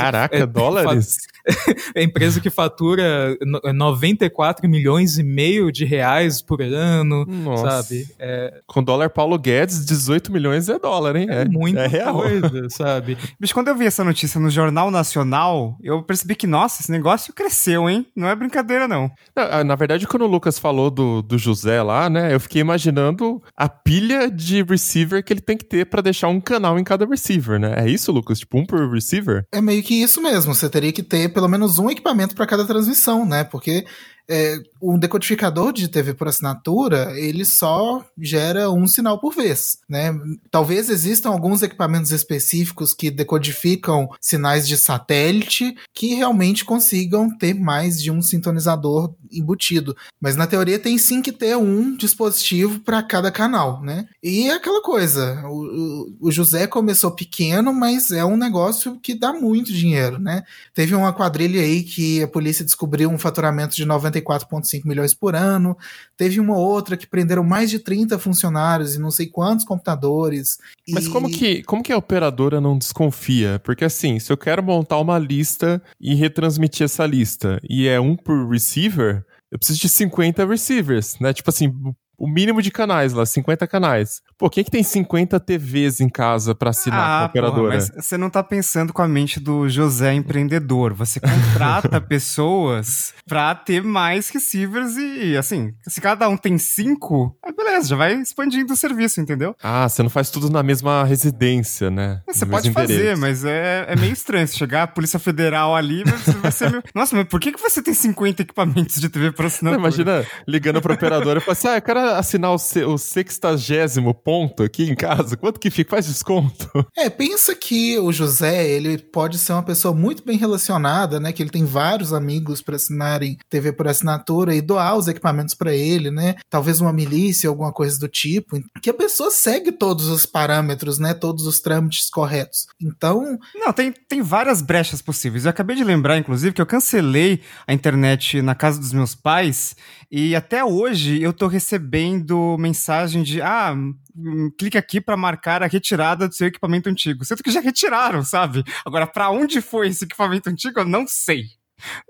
Caraca, que, é, dólares? *laughs* É empresa que fatura 94 milhões e meio de reais por ano, Nossa. sabe? É, Com dólar Paulo Guedes, 18 milhões é dólar, hein? é, muita é real. coisa, *laughs* sabe? Bicho, quando eu vi essa notícia no Jornal Nacional, eu percebi que, nossa, esse negócio cresceu, hein? Não é brincadeira, não. Na, na verdade, quando o Lucas falou do, do José lá, né, eu fiquei imaginando a pilha de receiver que ele tem que ter pra deixar um canal em cada receiver, né? É isso, Lucas? Tipo, um por receiver? É meio que isso mesmo. Você teria que ter pelo menos um equipamento para cada transmissão, né? Porque é, um decodificador de TV por assinatura, ele só gera um sinal por vez, né? Talvez existam alguns equipamentos específicos que decodificam sinais de satélite que realmente consigam ter mais de um sintonizador embutido, mas na teoria tem sim que ter um dispositivo para cada canal, né? E é aquela coisa, o, o, José começou pequeno, mas é um negócio que dá muito dinheiro, né? Teve uma quadrilha aí que a polícia descobriu um faturamento de 94,5 milhões por ano. Teve uma outra que prenderam mais de 30 funcionários e não sei quantos computadores. Mas E- como que, como que a operadora não desconfia? Porque assim, se eu quero montar uma lista e retransmitir essa lista, e é um por receiver, eu preciso de 50 receivers, né? Tipo assim, o mínimo de canais lá, 50 canais. Pô, quem que tem 50 TVs em casa pra assinar com a porra, operadora? mas você não tá pensando com a mente do José empreendedor. Você contrata *laughs* pessoas pra ter mais receivers e, assim, se cada um tem cinco, aí beleza, já vai expandindo o serviço, entendeu? Ah, você não faz tudo na mesma residência, né? Você No pode fazer, endereço. mas é, é meio estranho. Se chegar a Polícia Federal ali, vai, vai ser meio... Nossa, mas por que, que você tem 50 equipamentos de TV por Não, assinatura? imagina ligando pra operadora e falar assim: ah, eu assinar o, se- o sextagésimo ponto aqui em casa. Quanto que fica? Faz desconto. *laughs* É, pensa que o José, ele pode ser uma pessoa muito bem relacionada, né? Que ele tem vários amigos para assinarem TV por assinatura e doar os equipamentos para ele, né? Talvez uma milícia, alguma coisa do tipo. Que a pessoa segue todos os parâmetros, né? Todos os trâmites corretos. Então, Não, tem, tem várias brechas possíveis. Eu acabei de lembrar, inclusive, que eu cancelei a internet na casa dos meus pais e até hoje eu tô recebendo mensagem de ah, hum, clique aqui pra marcar a retirada do seu equipamento antigo. Sendo que já retiraram, sabe? Agora, pra onde foi esse equipamento antigo, eu não sei.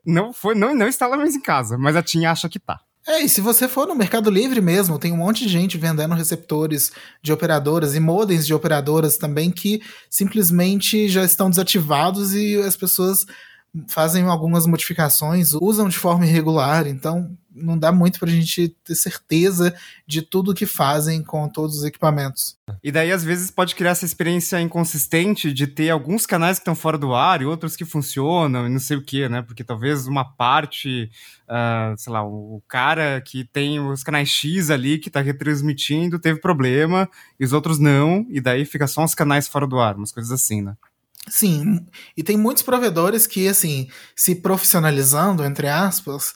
Não foi, não, não lá mais em casa, mas a Tim acha que tá. É, e se você for no Mercado Livre mesmo, tem um monte de gente vendendo receptores de operadoras e modems de operadoras também que simplesmente já estão desativados e as pessoas fazem algumas modificações, usam de forma irregular, então não dá muito pra gente ter certeza de tudo que fazem com todos os equipamentos. E daí, às vezes, pode criar essa experiência inconsistente de ter alguns canais que estão fora do ar e outros que funcionam e não sei o que, né? Porque talvez uma parte, ah, sei lá, o cara que tem os canais X ali que tá retransmitindo teve problema e os outros não, e daí fica só uns canais fora do ar, umas coisas assim, né? Sim, e tem muitos provedores que, assim, se profissionalizando, entre aspas,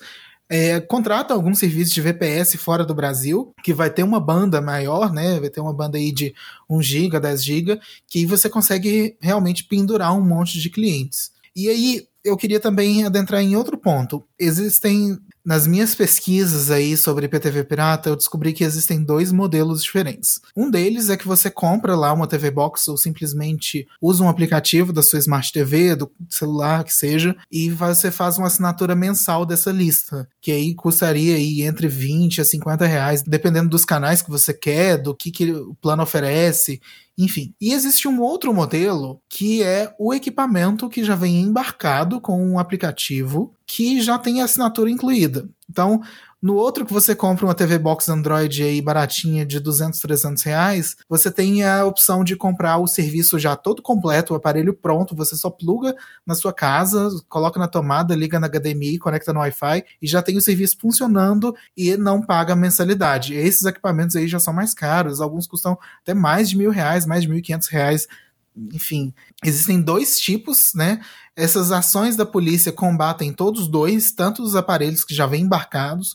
é, contratam algum serviço de VPS fora do Brasil, que vai ter uma banda maior, né? Vai ter uma banda aí de 1 GB, 10 GB, que você consegue realmente pendurar um monte de clientes. E aí, eu queria também adentrar em outro ponto. Existem, nas minhas pesquisas aí sobre IPTV pirata, eu descobri que existem dois modelos diferentes. Um deles é que você compra lá uma TV Box ou simplesmente usa um aplicativo da sua Smart TV, do celular, que seja, e você faz uma assinatura mensal dessa lista, que aí custaria aí entre 20 a 50 reais, dependendo dos canais que você quer, do que, que o plano oferece, enfim. E existe um outro modelo que é o equipamento que já vem embarcado com um aplicativo que já tem assinatura incluída. Então, no outro que você compra uma TV Box Android aí baratinha de 200, 300 reais, você tem a opção de comprar o serviço já todo completo, o aparelho pronto, você só pluga na sua casa, coloca na tomada, liga na HDMI, conecta no Wi-Fi e já tem o serviço funcionando e não paga mensalidade. Esses equipamentos aí já são mais caros, alguns custam até mais de mil reais, mais de mil e quinhentos reais. Enfim, existem dois tipos, né? Essas ações da polícia combatem todos dois, tanto os aparelhos que já vêm embarcados,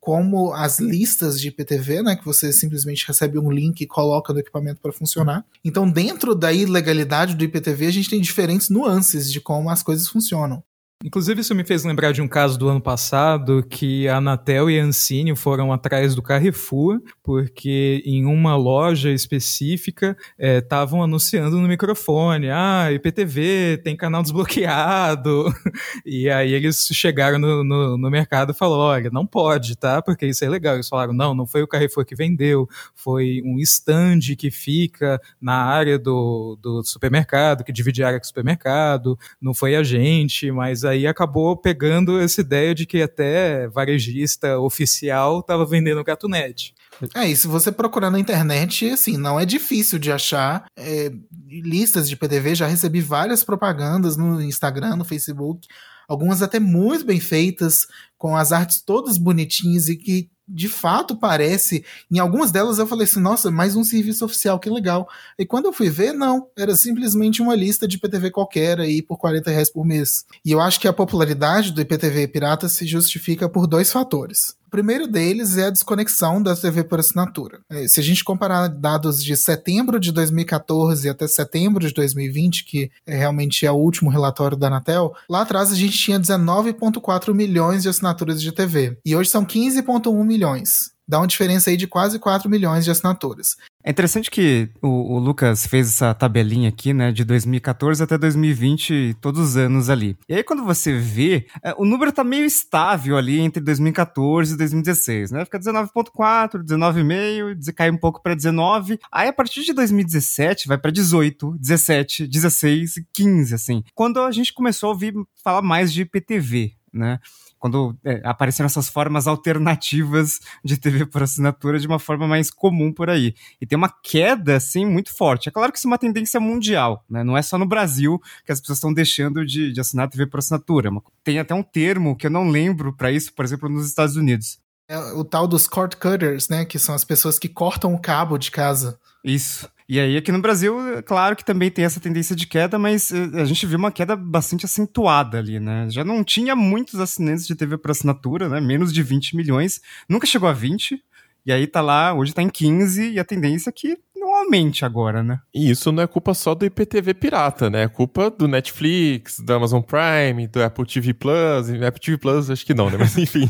como as listas de IPTV, né, que você simplesmente recebe um link e coloca no equipamento para funcionar. Então, dentro da ilegalidade do IPTV, a gente tem diferentes nuances de como as coisas funcionam. Inclusive, isso me fez lembrar de um caso do ano passado que a Anatel e a Ancine foram atrás do Carrefour, porque em uma loja específica estavam é, anunciando no microfone: ah, IPTV tem canal desbloqueado. *laughs* e aí eles chegaram no, no, no mercado e falaram: olha, não pode, tá? Porque isso é legal. Eles falaram: não, não foi o Carrefour que vendeu, foi um stand que fica na área do, do supermercado, que divide a área com o supermercado, não foi a gente, mas aí acabou pegando essa ideia de que até varejista oficial estava vendendo gatunete. É, e se você procurar na internet, assim, não é difícil de achar é, listas de PDV. Já recebi várias propagandas no Instagram, no Facebook, algumas até muito bem feitas, com as artes todas bonitinhas e que de fato parece. Em algumas delas eu falei assim, nossa, mais um serviço oficial, que legal. E quando eu fui ver, não, era simplesmente uma lista de IPTV qualquer aí por 40 reais por mês. E eu acho que a popularidade do IPTV pirata se justifica por dois fatores. O primeiro deles é a desconexão da TV por assinatura. É, se a gente comparar dados de setembro de 2014 até setembro de 2020, que é realmente é o último relatório da Anatel, lá atrás a gente tinha 19,4 milhões de assinaturas de TV. E hoje são 15,1 milhões dá uma diferença aí de quase 4 milhões de assinaturas. É interessante que o, o, Lucas fez essa tabelinha aqui, né, de 2014 até 2020, todos os anos ali. E aí quando você vê, é, o número tá meio estável ali entre 2014 e 2016, né? Fica 19.4, 19,5, cai um pouco para 19. Aí a partir de 2017 vai para 18, 17, 16, 15, assim. Quando a gente começou a ouvir falar mais de IPTV, né? Quando é, apareceram essas formas alternativas de TV por assinatura de uma forma mais comum por aí. E tem uma queda, assim, muito forte. É claro que isso é uma tendência mundial, né? Não é só no Brasil que as pessoas estão deixando de, de assinar TV por assinatura. Tem até um termo que eu não lembro para isso, por exemplo, nos Estados Unidos. É o tal dos cord cutters, né? Que são as pessoas que cortam o cabo de casa. Isso. E aí, aqui no Brasil, é claro que também tem essa tendência de queda, mas eh, a gente viu uma queda bastante acentuada ali, né? Já não tinha muitos assinantes de TV por assinatura, né? Menos de 20 milhões. Nunca chegou a 20. E aí tá lá, hoje tá em 15, e a tendência é que não aumente agora, né? E isso não é culpa só do IPTV pirata, né? É culpa do Netflix, do Amazon Prime, do Apple TV Plus. Apple TV Plus acho que não, né? Mas *laughs* enfim,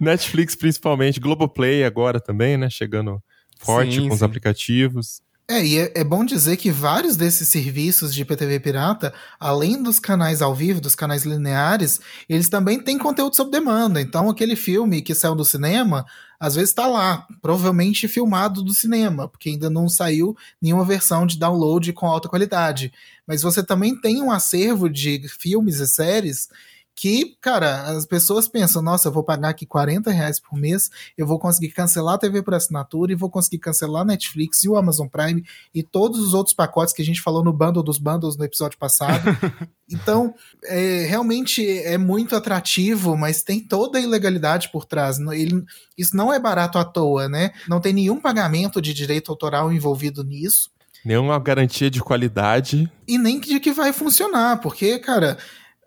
Netflix principalmente, Globoplay agora também, né? Chegando forte sim, com sim. os aplicativos. É, e é, é, bom dizer que vários desses serviços de IPTV pirata, além dos canais ao vivo, dos canais lineares, eles também têm conteúdo sob demanda. Então, aquele filme que saiu do cinema, às vezes está lá, provavelmente filmado do cinema, porque ainda não saiu nenhuma versão de download com alta qualidade. Mas você também tem um acervo de filmes e séries que, cara, as pessoas pensam, nossa, eu vou pagar aqui 40 reais por mês, eu vou conseguir cancelar a TV por assinatura e vou conseguir cancelar a Netflix e o Amazon Prime e todos os outros pacotes que a gente falou no bundle dos bundles no episódio passado. *laughs* então, é, realmente é muito atrativo, mas tem toda a ilegalidade por trás. Ele, isso não é barato à toa, né? Não tem nenhum pagamento de direito autoral envolvido nisso. Nenhuma garantia de qualidade. E nem de que vai funcionar, porque, cara,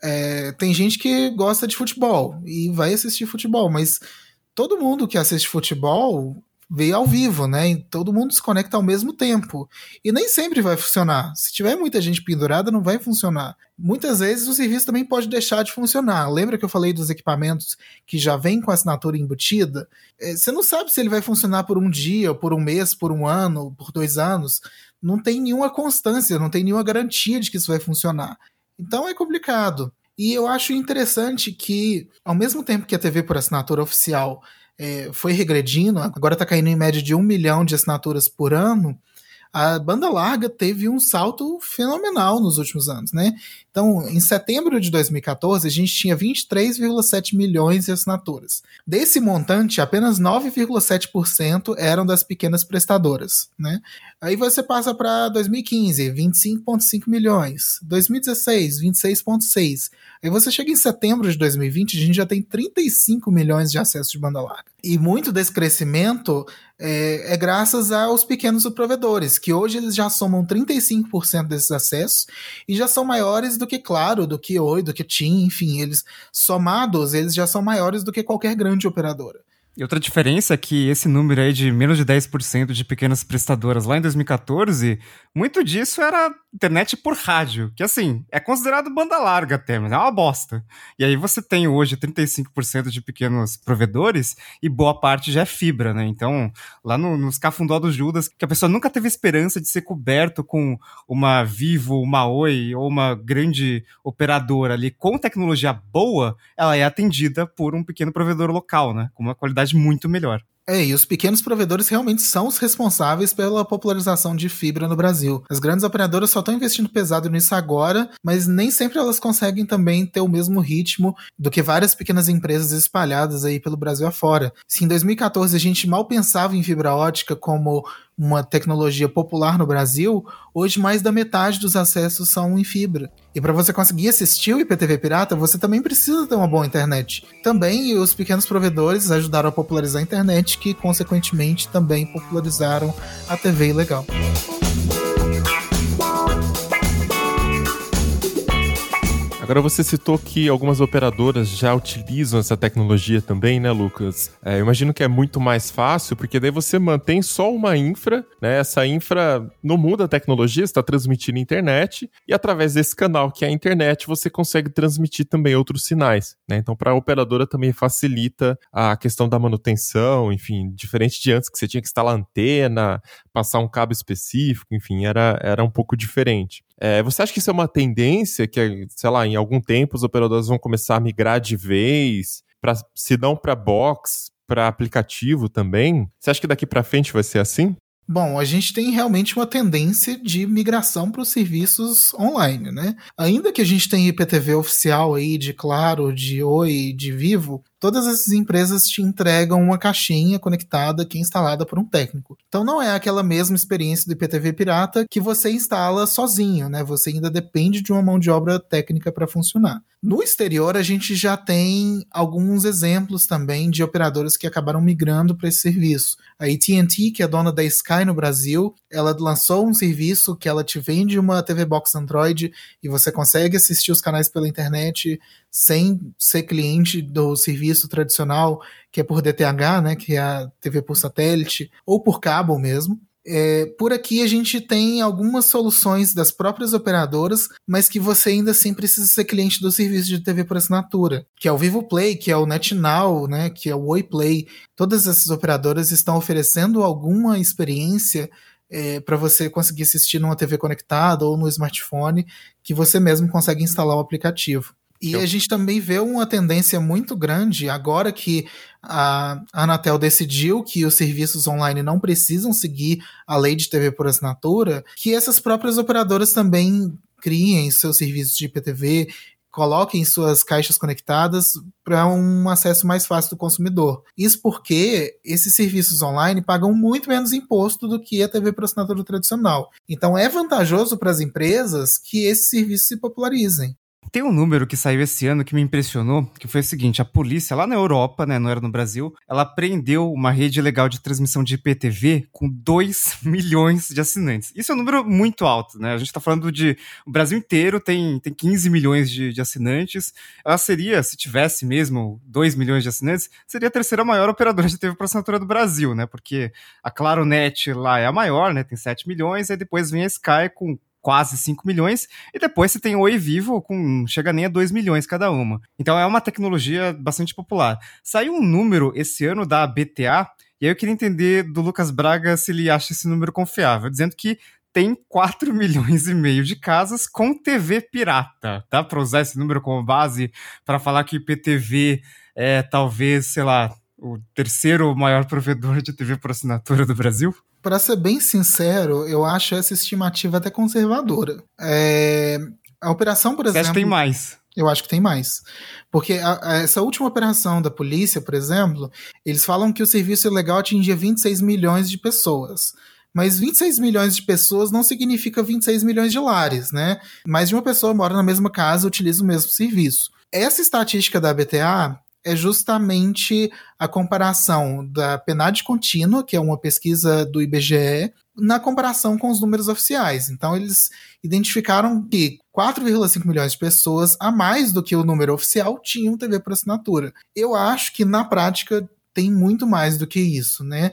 é, tem gente que gosta de futebol e vai assistir futebol, mas todo mundo que assiste futebol vê ao vivo, né? E todo mundo se conecta ao mesmo tempo. E nem sempre vai funcionar. Se tiver muita gente pendurada, não vai funcionar. Muitas vezes o serviço também pode deixar de funcionar. Lembra que eu falei dos equipamentos que já vem com assinatura embutida? É, você não sabe se ele vai funcionar por um dia, por um mês, por um ano, por dois anos. Não tem nenhuma constância, não tem nenhuma garantia de que isso vai funcionar. Então é complicado. E eu acho interessante que, ao mesmo tempo que a TV por assinatura oficial é, foi regredindo, agora está caindo em média de um milhão de assinaturas por ano, a banda larga teve um salto fenomenal nos últimos anos, né? Então, em setembro de 2014, a gente tinha 23,7 milhões de assinaturas. Desse montante, apenas 9,7% eram das pequenas prestadoras, né? Aí você passa para 2015, 25,5 milhões. 2016, 26,6. Aí você chega em setembro de 2020, a gente já tem 35 milhões de acessos de banda larga. E muito desse crescimento é, é, graças aos pequenos provedores, que hoje eles já somam 35% desses acessos e já são maiores do que Claro, do que Oi, do que TIM, enfim, eles somados, eles já são maiores do que qualquer grande operadora. E outra diferença é que esse número aí de menos de 10% de pequenas prestadoras lá em 2014, muito disso era internet por rádio, que assim, é considerado banda larga até, mas é uma bosta. E aí você tem hoje 35% de pequenos provedores e boa parte já é fibra, né? Então, lá no, nos cafundó do Judas, que a pessoa nunca teve esperança de ser coberto com uma Vivo, uma Oi ou uma grande operadora ali com tecnologia boa, ela é atendida por um pequeno provedor local, né? Com uma qualidade muito melhor. É, e os pequenos provedores realmente são os responsáveis pela popularização de fibra no Brasil. As grandes operadoras só estão investindo pesado nisso agora, mas nem sempre elas conseguem também ter o mesmo ritmo do que várias pequenas empresas espalhadas aí pelo Brasil afora. Se em 2014 a gente mal pensava em fibra ótica como uma tecnologia popular no Brasil, hoje mais da metade dos acessos são em fibra. E para você conseguir assistir o IPTV Pirata, você também precisa ter uma boa internet. Também os pequenos provedores ajudaram a popularizar a internet, que consequentemente também popularizaram a TV ilegal. Agora você citou que algumas operadoras já utilizam essa tecnologia também, né, Lucas? É, eu imagino que é muito mais fácil, porque daí você mantém só uma infra, né? Essa infra não muda a tecnologia, está transmitindo internet, e através desse canal que é a internet, você consegue transmitir também outros sinais, né? Então, para a operadora também facilita a questão da manutenção, enfim, diferente de antes que você tinha que instalar antena, passar um cabo específico, enfim, era, era um pouco diferente. É, você acha que isso é uma tendência que, sei lá, em algum tempo os operadores vão começar a migrar de vez, pra, se não para box, para aplicativo também? Você acha que daqui para frente vai ser assim? Bom, a gente tem realmente uma tendência de migração para os serviços online, né? Ainda que a gente tenha IPTV oficial aí de Claro, de Oi, de Vivo, todas essas empresas te entregam uma caixinha conectada que é instalada por um técnico. Então não é aquela mesma experiência do IPTV pirata que você instala sozinho, né? Você ainda depende de uma mão de obra técnica para funcionar. No exterior, a gente já tem alguns exemplos também de operadoras que acabaram migrando para esse serviço. A AT&T, que é dona da Sky no Brasil, ela lançou um serviço que ela te vende uma TV Box Android e você consegue assistir os canais pela internet sem ser cliente do serviço tradicional, que é por DTH, né, que é a TV por satélite, ou por cabo mesmo. É, por aqui a gente tem algumas soluções das próprias operadoras, mas que você ainda assim precisa ser cliente do serviço de TV por assinatura, que é o Vivo Play, que é o NetNow, né, que é o Oi Play. Todas essas operadoras estão oferecendo alguma experiência é, para você conseguir assistir numa TV conectada ou no smartphone, que você mesmo consegue instalar o aplicativo. E a gente também vê uma tendência muito grande agora que a Anatel decidiu que os serviços online não precisam seguir a lei de TV por assinatura, que essas próprias operadoras também criem seus serviços de IPTV, coloquem suas caixas conectadas para um acesso mais fácil do consumidor. Isso porque esses serviços online pagam muito menos imposto do que a TV por assinatura tradicional. Então é vantajoso para as empresas que esses serviços se popularizem. Tem um número que saiu esse ano que me impressionou, que foi o seguinte: a polícia lá na Europa, né, não era no Brasil, ela prendeu uma rede legal de transmissão de IPTV com 2 *laughs* milhões de assinantes. Isso é um número muito alto, né? A gente tá falando de. O Brasil inteiro tem, tem 15 milhões de, de assinantes. Ela seria, se tivesse mesmo 2 milhões de assinantes, seria a terceira maior operadora de TV por assinatura do Brasil, né? Porque a ClaroNet lá é a maior, né? Tem 7 milhões, aí depois vem a Sky com quase 5 milhões, e depois você tem Oi Vivo com chega nem a 2 milhões cada uma. Então é uma tecnologia bastante popular. Saiu um número esse ano da BTA, e aí eu queria entender do Lucas Braga se ele acha esse número confiável, dizendo que tem 4 *laughs* milhões e meio de casas com TV pirata. Dá para usar esse número como base para falar que IPTV é talvez, sei lá, o terceiro maior provedor de TV por assinatura do Brasil? Para ser bem sincero, eu acho essa estimativa até conservadora. É... A operação, por exemplo. acha que tem mais? Eu acho que tem mais. Porque a, a, essa última operação da polícia, por exemplo, eles falam que o serviço ilegal atingia 26 milhões de pessoas. Mas 26 milhões de pessoas não significa 26 milhões de lares, né? Mais de uma pessoa mora na mesma casa e utiliza o mesmo serviço. Essa estatística da BTA é justamente a comparação da PNAD contínua, que é uma pesquisa do IBGE, na comparação com os números oficiais. Então, eles identificaram que 4,5 milhões de pessoas, a mais do que o número oficial, tinham TV por assinatura. Eu acho que, na prática, tem muito mais do que isso, né?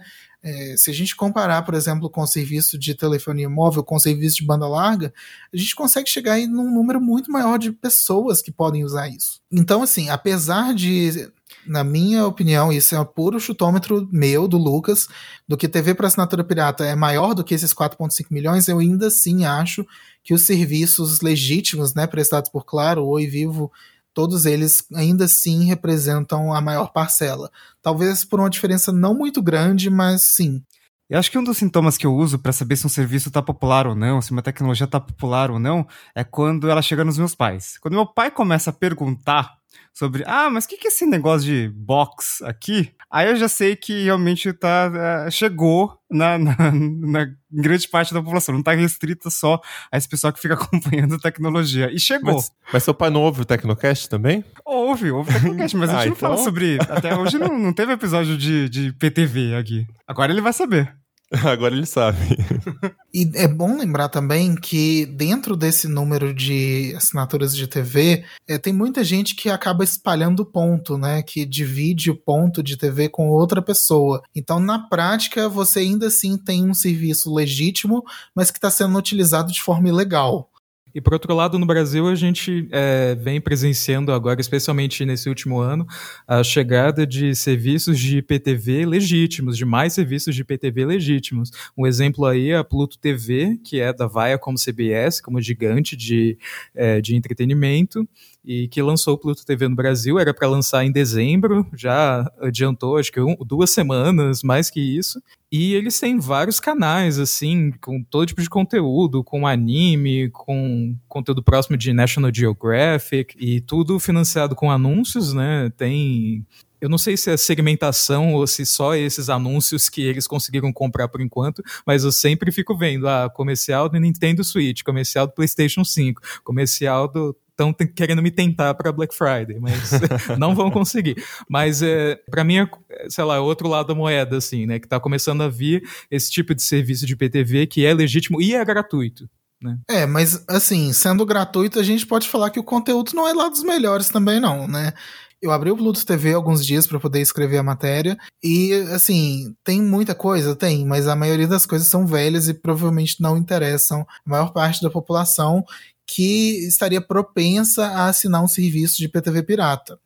É, se a gente comparar, por exemplo, com o serviço de telefonia móvel, com o serviço de banda larga, a gente consegue chegar aí num número muito maior de pessoas que podem usar isso. Então, assim, apesar de, na minha opinião, isso é um puro chutômetro meu, do Lucas, do que TV para assinatura pirata é maior do que esses 4,5 milhões, eu ainda assim acho que os serviços legítimos, né, prestados por Claro, Oi Vivo, todos eles ainda assim representam a maior parcela. Talvez por uma diferença não muito grande, mas sim. Eu acho que um dos sintomas que eu uso para saber se um serviço está popular ou não, se uma tecnologia está popular ou não, é quando ela chega nos meus pais. Quando meu pai começa a perguntar sobre, ah, mas o que, que é esse negócio de box aqui? Aí eu já sei que realmente tá, é, chegou na, na, na, grande parte da população, não tá restrita só a esse pessoal que fica *laughs* acompanhando a tecnologia. E chegou. Mas, mas seu pai não ouve o Tecnocast também? Ouve, ouve o Tecnocast, mas a gente ah, não então... fala sobre. Até hoje não, não teve episódio de, de PTV aqui. Agora ele vai saber. *laughs* Agora ele sabe. e é bom lembrar também que dentro desse número de assinaturas de TV, é, tem muita gente que acaba espalhando o ponto, né? Que divide o ponto de TV com outra pessoa. Então, na prática, você ainda assim tem um serviço legítimo, mas que está sendo utilizado de forma ilegal. E por outro lado, no Brasil, a gente é, vem presenciando agora, especialmente nesse último ano, a chegada de serviços de IPTV legítimos, de mais serviços de IPTV legítimos. Um exemplo aí é a Pluto TV, que é da Vaia como CBS, como gigante de, é, de entretenimento, e que lançou o Pluto TV no Brasil, era para lançar em dezembro, já adiantou acho que um, duas semanas, mais que isso. E eles têm vários canais, assim, com todo tipo de conteúdo, com anime, com conteúdo próximo de National Geographic, e tudo financiado com anúncios, né? Tem eu não sei se é segmentação ou se só esses anúncios que eles conseguiram comprar por enquanto, mas eu sempre fico vendo, ah, comercial do Nintendo Switch, comercial do PlayStation 5, comercial do estão querendo me tentar para Black Friday, mas *laughs* não vão conseguir. Mas é, para mim, é, sei lá, é outro lado da moeda, assim, né? Que está começando a vir esse tipo de serviço de PTV que é legítimo e é gratuito. Né? É, mas assim, sendo gratuito, a gente pode falar que o conteúdo não é lá dos melhores também, não, né? Eu abri o Pluto TV alguns dias para poder escrever a matéria e, assim, tem muita coisa? Tem, mas a maioria das coisas são velhas e provavelmente não interessam a maior parte da população que estaria propensa a assinar um serviço de PTV pirata.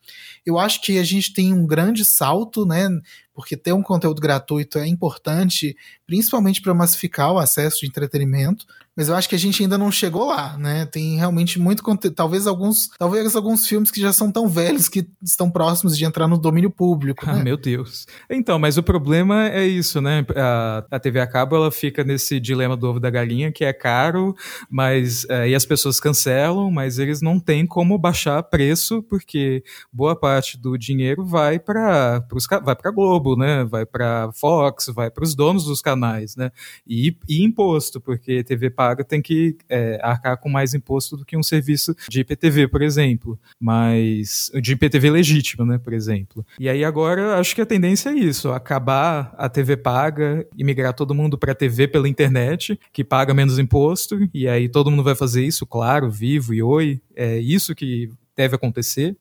Eu acho que a gente tem um grande salto, né? Porque ter um conteúdo gratuito é importante, principalmente para massificar o acesso de entretenimento, mas eu acho que a gente ainda não chegou lá, né? Tem realmente muito conteúdo, talvez alguns, talvez alguns filmes que já são tão velhos que estão próximos de entrar no domínio público. Ah, né? meu Deus. Então, mas o problema é isso, né? A, a TV a cabo ela fica nesse dilema do ovo da galinha, que é caro, mas é, e as pessoas cancelam, mas eles não têm como baixar preço porque boa parte do dinheiro vai para vai para Globo, né? Vai para Fox, vai para os donos dos canais, né? E, e imposto, porque TV paga tem que é, arcar com mais imposto do que um serviço de IPTV, por exemplo. Mas de IPTV legítimo, né, por exemplo. E aí agora acho que a tendência é isso, acabar a TV paga e migrar todo mundo para TV pela internet, que paga menos imposto, e aí todo mundo vai fazer isso, claro, Vivo e Oi, é isso que deve acontecer.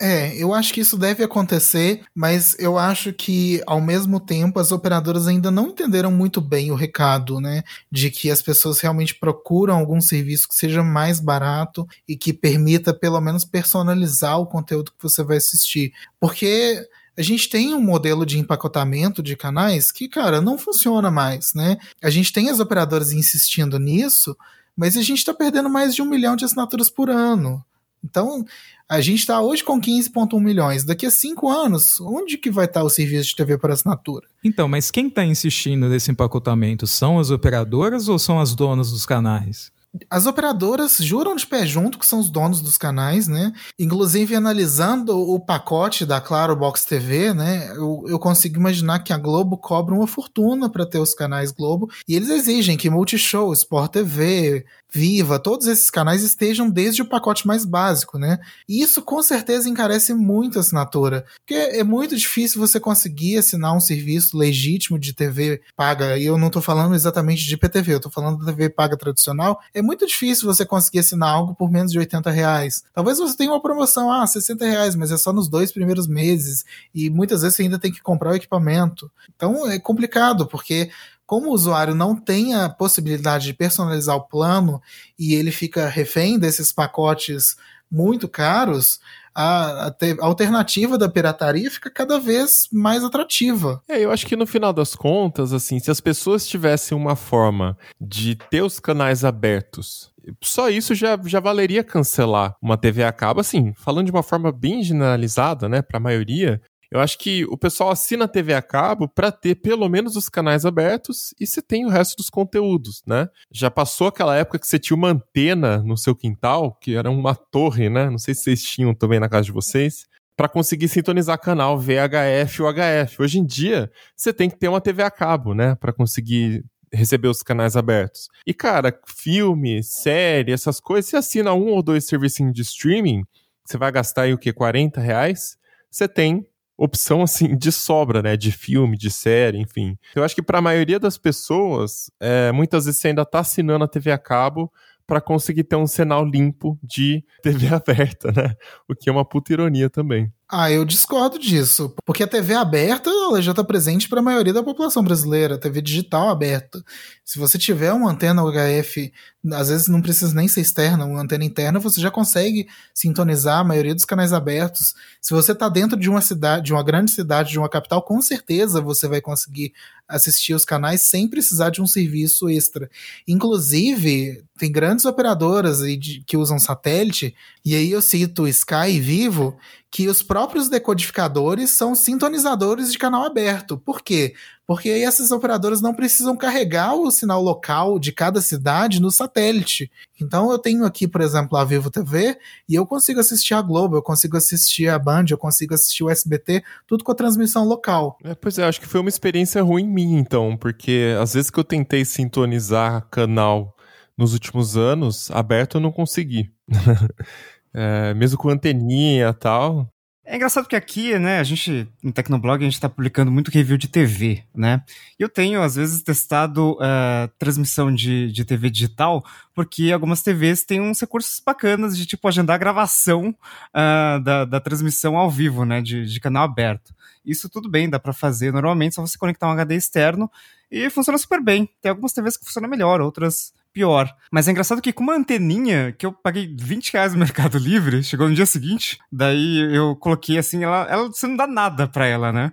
É, eu acho que isso deve acontecer, mas eu acho que, ao mesmo tempo, as operadoras ainda não entenderam muito bem o recado, né? De que as pessoas realmente procuram algum serviço que seja mais barato e que permita, pelo menos, personalizar o conteúdo que você vai assistir. Porque a gente tem um modelo de empacotamento de canais que, cara, não funciona mais, né? A gente tem as operadoras insistindo nisso, mas a gente está perdendo mais de um milhão de assinaturas por ano. Então, a gente está hoje com 15,1 milhões. Daqui a cinco anos, onde que vai estar o serviço de TV por assinatura? Então, mas quem está insistindo nesse empacotamento? São as operadoras ou são as donas dos canais? As operadoras juram de pé junto, que são os donos dos canais, né? Inclusive, analisando o pacote da Claro Box TV, né? Eu, eu consigo imaginar que a Globo cobra uma fortuna para ter os canais Globo. E eles exigem que Multishow, Sport TV, Viva, todos esses canais estejam desde o pacote mais básico, né? E isso com certeza encarece muito a assinatura, porque é muito difícil você conseguir assinar um serviço legítimo de TV paga, e eu não tô falando exatamente de PTV, eu tô falando da TV paga tradicional, é muito difícil você conseguir assinar algo por menos de 80 reais. Talvez você tenha uma promoção, ah, 60 reais, mas é só nos dois primeiros meses, e muitas vezes você ainda tem que comprar o equipamento. Então é complicado, porque como o usuário não tem a possibilidade de personalizar o plano e ele fica refém desses pacotes muito caros, a, a, a, alternativa da pirataria fica cada vez mais atrativa. É, eu acho que no final das contas, assim, se as pessoas tivessem uma forma de ter os canais abertos só isso já, já valeria cancelar uma TV a cabo. Assim, falando de uma forma bem generalizada, né, para a maioria, eu acho que o pessoal assina a TV a cabo para ter pelo menos os canais abertos e você tem o resto dos conteúdos, né? Já passou aquela época que você tinha uma antena no seu quintal, que era uma torre, né? Não sei se vocês tinham também na casa de vocês para conseguir sintonizar canal VHF ou HF. Hoje em dia, você tem que ter uma TV a cabo, né, para conseguir receber os canais abertos. E cara, filme, série, essas coisas, você assina um ou dois serviços de streaming, você vai gastar aí o que 40 reais? Você tem opção assim de sobra, né, de filme, de série, enfim. Eu acho que para a maioria das pessoas, é, muitas vezes você ainda está assinando a TV a cabo para conseguir ter um sinal limpo de *laughs* TV aberta, né? O que é uma puta ironia também. Ah, eu discordo disso. Porque a TV aberta ela já está presente para a maioria da população brasileira, a TV digital aberta. Se você tiver uma antena UHF, às vezes não precisa nem ser externa, uma antena interna, você já consegue sintonizar a maioria dos canais abertos. Se você está dentro de uma cidade, de uma grande cidade, de uma capital, com certeza você vai conseguir assistir os canais sem precisar de um serviço extra. Inclusive, tem grandes operadoras que usam satélite, e aí eu cito Sky e Vivo, que os próprios decodificadores são sintonizadores de canal aberto. Por quê? Porque aí essas operadoras não precisam carregar o sinal local de cada cidade no satélite. Então eu tenho aqui, por exemplo, a Vivo TV e eu consigo assistir a Globo, eu consigo assistir a Band, eu consigo assistir o SBT, tudo com a transmissão local. É, pois é, acho que foi uma experiência ruim minha então, porque às vezes que eu tentei sintonizar canal nos últimos anos, aberto eu não consegui. *laughs* É, mesmo com anteninha e tal. É engraçado que aqui, né, a gente, no Tecnoblog, a gente tá publicando muito review de TV, né? Eu tenho, às vezes, testado uh, transmissão de, de TV digital, porque algumas TVs têm uns recursos bacanas de, tipo, agendar a gravação uh, da, da transmissão ao vivo, né, de, de canal aberto. Isso tudo bem, dá para fazer normalmente, só você conectar um HD externo e funciona super bem. Tem algumas TVs que funcionam melhor, outras pior. Mas é engraçado que com uma anteninha, que eu paguei 20 reais no Mercado Livre, chegou no dia seguinte, daí eu coloquei assim, ela, ela você não dá nada pra ela, né?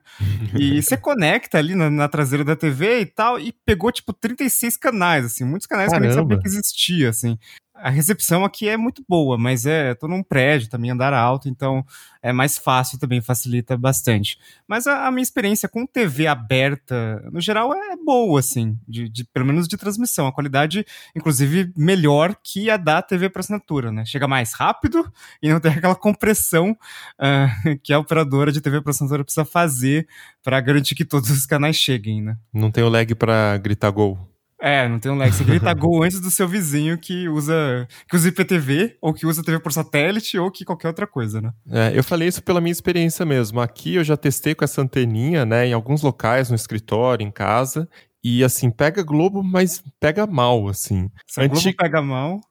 E *laughs* você conecta ali na, na, traseira da TV e tal, e pegou tipo 36 canais, assim, muitos canais Caramba. que eu nem sabia que existia, assim a recepção aqui é muito boa, mas é, tô num prédio também, andar alto, então é mais fácil também, facilita bastante. Mas a, a minha experiência com TV aberta, no geral, é boa, assim, de, de, pelo menos de transmissão. A qualidade, inclusive, melhor que a da TV para assinatura, né? Chega mais rápido e não tem *laughs* aquela compressão uh, que a operadora de TV para assinatura precisa fazer para garantir que todos os canais cheguem, né? Não tem o lag para gritar gol. É, não tem um lag. Você grita gol *laughs* antes do seu vizinho que usa, que usa IPTV, ou que usa TV por satélite, ou que qualquer outra coisa, né? É, eu falei isso pela minha experiência mesmo. Aqui eu já testei com essa anteninha, né, em alguns locais, no escritório, em casa, e assim, pega Globo, mas pega mal, assim. Se Antig... Globo pega mal,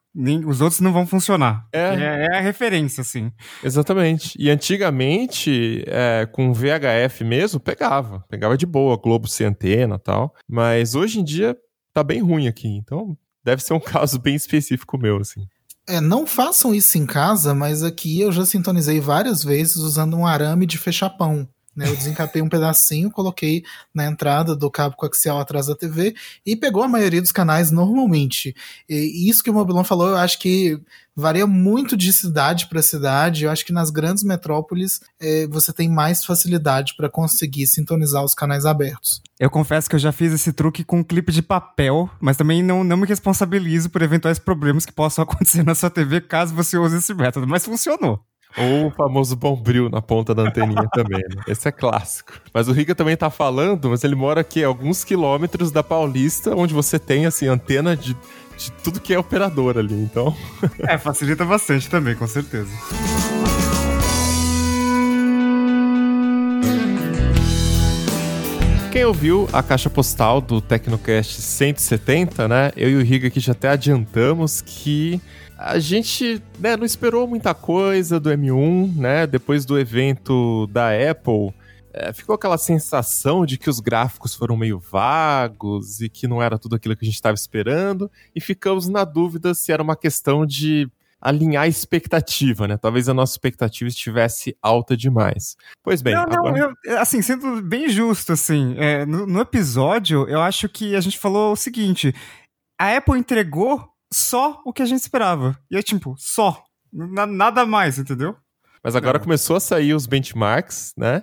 os outros não vão funcionar. É. é. é, a referência, assim. Exatamente. E antigamente, é, com VHF mesmo, pegava. Pegava de boa, Globo sem antena e tal. Mas hoje em dia, tá bem ruim aqui. Então, deve ser um *laughs* caso bem específico meu, assim. É, não façam isso em casa, mas aqui eu já sintonizei várias vezes usando um arame de fechapão. Né? Eu desencapei um pedacinho, coloquei na entrada do cabo coaxial atrás da TV e pegou a maioria dos canais normalmente. E isso que o Mobilon falou, eu acho que varia muito de cidade para cidade. Eu acho que nas grandes metrópoles é, você tem mais facilidade para conseguir sintonizar os canais abertos. Eu confesso que eu já fiz esse truque com um clipe de papel, mas também não, não me responsabilizo por eventuais problemas que possam *laughs* acontecer na sua TV caso você use esse método, mas funcionou. Ou o famoso bombril na ponta da anteninha *laughs* também, né? Esse é clássico. Mas o Riga também tá falando, mas ele mora aqui alguns quilômetros da Paulista, onde você tem, assim, antena de de tudo que é operador ali, então. É, facilita bastante também, com certeza. Quem ouviu a caixa postal do Tecnocast 170, né? Eu e o Riga aqui já até adiantamos que a gente né, não esperou muita coisa do M1, né? Depois do evento da Apple, é, ficou aquela sensação de que os gráficos foram meio vagos e que não era tudo aquilo que a gente estava esperando, e ficamos na dúvida se era uma questão de alinhar a expectativa, né? Talvez a nossa expectativa estivesse alta demais. Pois bem, não, não, agora... eu, assim, sendo bem justo, assim, é, no, no episódio, eu acho que a gente falou o seguinte: a Apple entregou só o que a gente esperava. E é tipo, só. Na- nada mais, entendeu? Mas agora Não. começou a sair os benchmarks, né?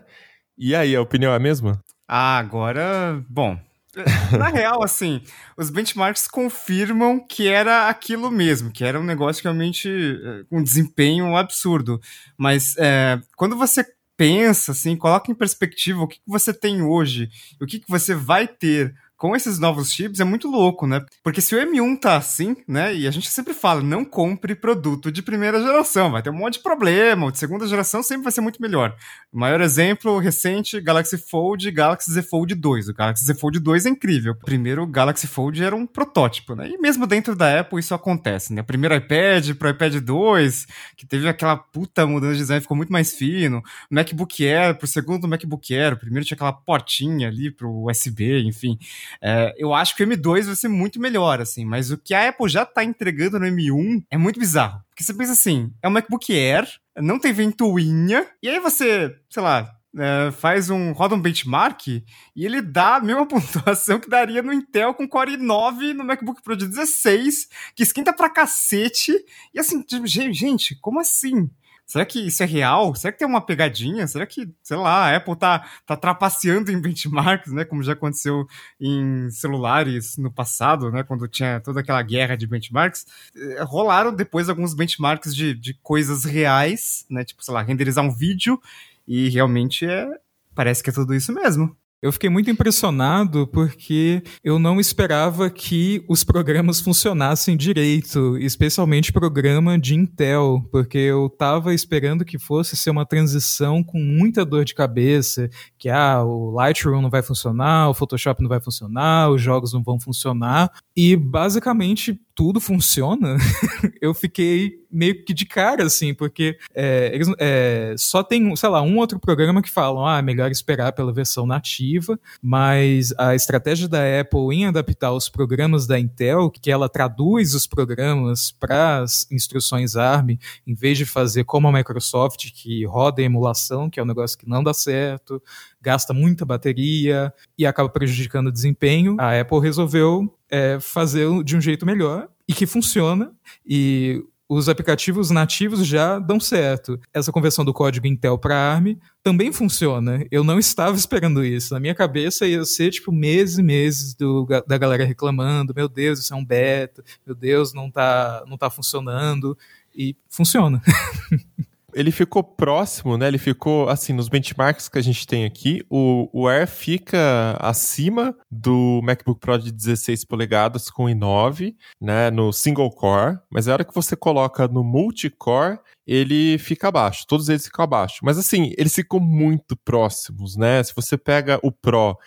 E aí, a opinião é a mesma? Ah, agora. Bom. *laughs* Na real, assim, os benchmarks confirmam que era aquilo mesmo, que era um negócio realmente eh, com desempenho absurdo. Mas é, quando você pensa, assim, coloca em perspectiva o que, que você tem hoje o que, que você vai ter com esses novos chips, é muito louco, né? Porque se o M1 tá assim, né? E a gente sempre fala, não compre produto de primeira geração, vai ter um monte de problema, o de segunda geração sempre vai ser muito melhor. O maior exemplo recente, Galaxy Fold e Galaxy Z Fold 2. O Galaxy Z Fold 2 é incrível. O primeiro Galaxy Fold era um protótipo, né? E mesmo dentro da Apple isso acontece, né? O primeiro iPad pro iPad 2, que teve aquela puta mudança de design, ficou muito mais fino. O MacBook Air pro segundo MacBook Air, o primeiro tinha aquela portinha ali pro USB, enfim. É, eu acho que o M2 vai ser muito melhor, assim, mas o que a Apple já tá entregando no M1 é muito bizarro. Porque você pensa assim, é um MacBook Air, não tem ventoinha, e aí você, sei lá, é, faz um, roda um benchmark e ele dá a mesma *laughs* pontuação que daria no Intel com Core i9 no MacBook Pro de 16, que esquenta pra cacete, e assim, gen- gente, como assim? Será que isso é real? Será que tem uma pegadinha? Será que, sei lá, a Apple tá, tá trapaceando em benchmarks, né? Como já aconteceu em celulares no passado, né? Quando tinha toda aquela guerra de benchmarks. Eh, Rolaram depois alguns benchmarks de, de coisas reais, né? Tipo, sei lá, renderizar um vídeo. E realmente é. Parece que é tudo isso mesmo. Eu fiquei muito impressionado porque eu não esperava que os programas funcionassem direito, especialmente programa de Intel, porque eu estava esperando que fosse ser uma transição com muita dor de cabeça, que ah, o Lightroom não vai funcionar, o Photoshop não vai funcionar, os jogos não vão funcionar, e basicamente tudo funciona. *laughs* eu fiquei meio que de cara, assim, porque é, eles é, só tem, sei lá, um outro programa que falam, ah, melhor esperar pela versão nativa, mas a estratégia da Apple em adaptar os programas da Intel, que ela traduz os programas para as instruções ARM, em vez de fazer como a Microsoft, que roda a emulação, que é um negócio que não dá certo, gasta muita bateria e acaba prejudicando o desempenho, a Apple resolveu é, fazer de um jeito melhor e que funciona. E os aplicativos nativos já dão certo. Essa conversão do código Intel para ARM também funciona. Eu não estava esperando isso. Na minha cabeça ia ser tipo meses e meses do, da galera reclamando: meu Deus, isso é um beta, meu Deus, não tá, não tá funcionando. E funciona. *laughs* ele ficou próximo, né? Ele ficou, assim, nos benchmarks que a gente tem aqui, o, o Air fica acima do MacBook Pro de 16 polegadas com i9, né? No single core, mas a hora que você coloca no multicore, ele fica abaixo. Todos eles ficam abaixo. Mas, assim, eles ficam muito próximos, né? Se você pega o Pro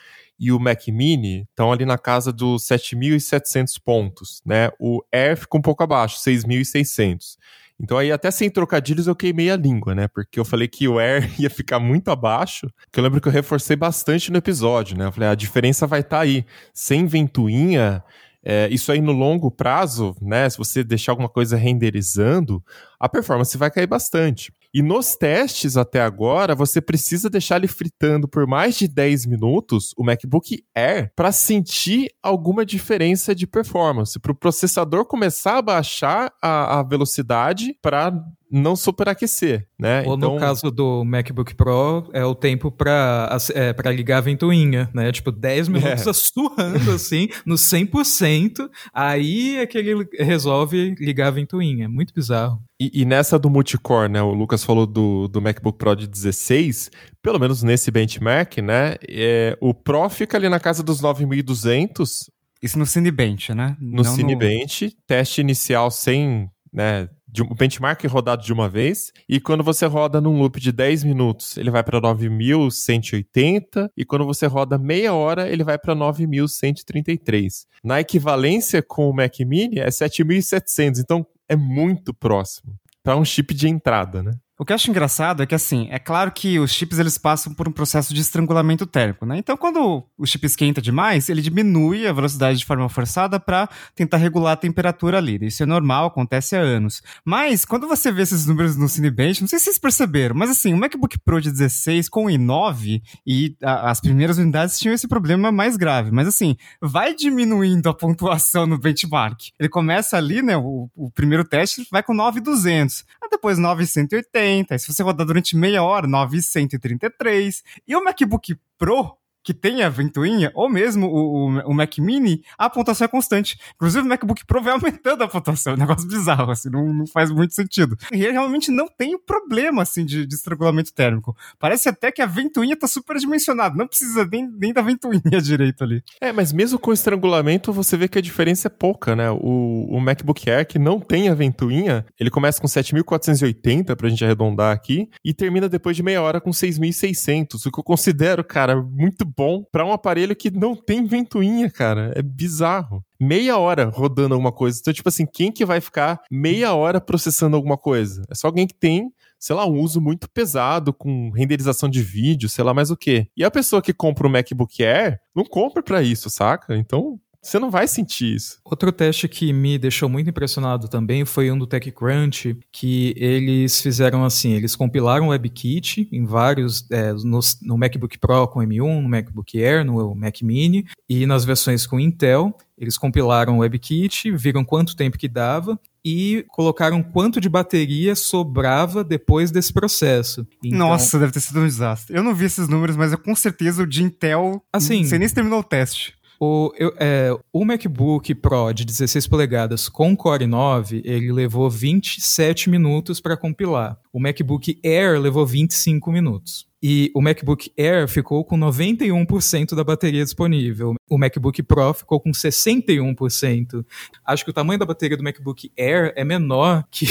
e o Mac Mini estão ali na casa dos 7.700 pontos, né? O Air fica um pouco abaixo, 6.600. Então aí até sem trocadilhos eu queimei a língua, né? Porque eu falei que o Air *laughs* ia ficar muito abaixo, que eu lembro que eu reforcei bastante no episódio, né? Eu falei, a diferença vai estar tá aí. Sem ventoinha, é, isso aí no longo prazo, né? Se você deixar alguma coisa renderizando, a performance vai cair bastante. E nos testes até agora, você precisa deixar ele fritando por mais de 10 minutos o MacBook Air para sentir alguma diferença de performance, para o processador começar a baixar a, a velocidade para não superaquecer, né? Ou então... no caso do MacBook Pro, é o tempo para é, pra ligar a ventoinha, né? Tipo, 10 minutos *laughs* é. sussurrando assim, no 100%, aí é que ele resolve ligar a ventoinha. Muito bizarro. E, e, nessa do multicore, né? O Lucas falou do, do MacBook Pro de 16, pelo menos nesse benchmark, né? É, o Pro fica ali na casa dos 9.200 Isso no Cinebench, né? No Não Cinebench, teste inicial sem, né, de, o benchmark rodado de uma vez, e quando você roda num loop de 10 minutos, ele vai para 9.180, e quando você roda meia hora, ele vai para 9.133. Na equivalência com o Mac Mini, é 7.700, então é muito próximo para um chip de entrada, né? O que eu acho engraçado é que, assim, é claro que os chips eles passam por um processo de estrangulamento térmico, né? Então, quando o chip esquenta demais, ele diminui a velocidade de forma forçada para tentar regular a temperatura ali. Isso é normal, acontece há anos. Mas, quando você vê esses números no Cinebench, não sei se vocês perceberam, mas assim, o MacBook Pro de 16 com o i9 e a, as primeiras unidades tinham esse problema mais grave. Mas, assim, vai diminuindo a pontuação no benchmark. Ele começa ali, né? O, o primeiro teste vai com 9,200. Aí depois 9,180 e se você rodar durante meia hora, 933. E o MacBook Pro, que tem a ventoinha, ou mesmo o, o, o, Mac Mini, a pontuação é constante. Inclusive, o MacBook Pro vai *laughs* aumentando a pontuação. É um negócio bizarro, assim, não, não faz muito sentido. E realmente não tem problema, assim, de, de estrangulamento térmico. Parece até que a ventoinha tá super dimensionada. Não precisa nem, nem da ventoinha *laughs* direito ali. É, mas mesmo com estrangulamento, você vê que a diferença é pouca, né? O, o MacBook Air, que não tem a ventoinha, ele começa com 7.480, pra gente arredondar aqui, e termina depois de meia hora com 6.600, o que eu considero, cara, muito bom para um aparelho que não tem ventoinha, cara. É bizarro. Meia hora rodando alguma coisa. Então, tipo assim, quem que vai ficar meia hora processando alguma coisa? É só alguém que tem sei lá, um uso muito pesado com renderização de vídeo, sei lá mais o que. E a pessoa que compra o MacBook Air não compra para isso, saca? Então, você não vai sentir isso. Outro teste que me deixou muito impressionado também foi um do TechCrunch, que eles fizeram assim, eles compilaram o WebKit em vários, é, no, no, MacBook Pro com M1, no MacBook Air, no Mac Mini, e nas versões com Intel, eles compilaram o WebKit, viram quanto tempo que dava, e colocaram quanto de bateria sobrava depois desse processo. Então, Nossa, deve ter sido um desastre. Eu não vi esses números, mas eu com certeza o de Intel. Assim, você nem terminou o teste. O, eu, é, o MacBook Pro de 16 polegadas com Core 9, ele levou 27 minutos para compilar. O MacBook Air levou 25 minutos. E o MacBook Air ficou com 91% da bateria disponível. O MacBook Pro ficou com 61%. Acho que o tamanho da bateria do MacBook Air é menor *laughs* que,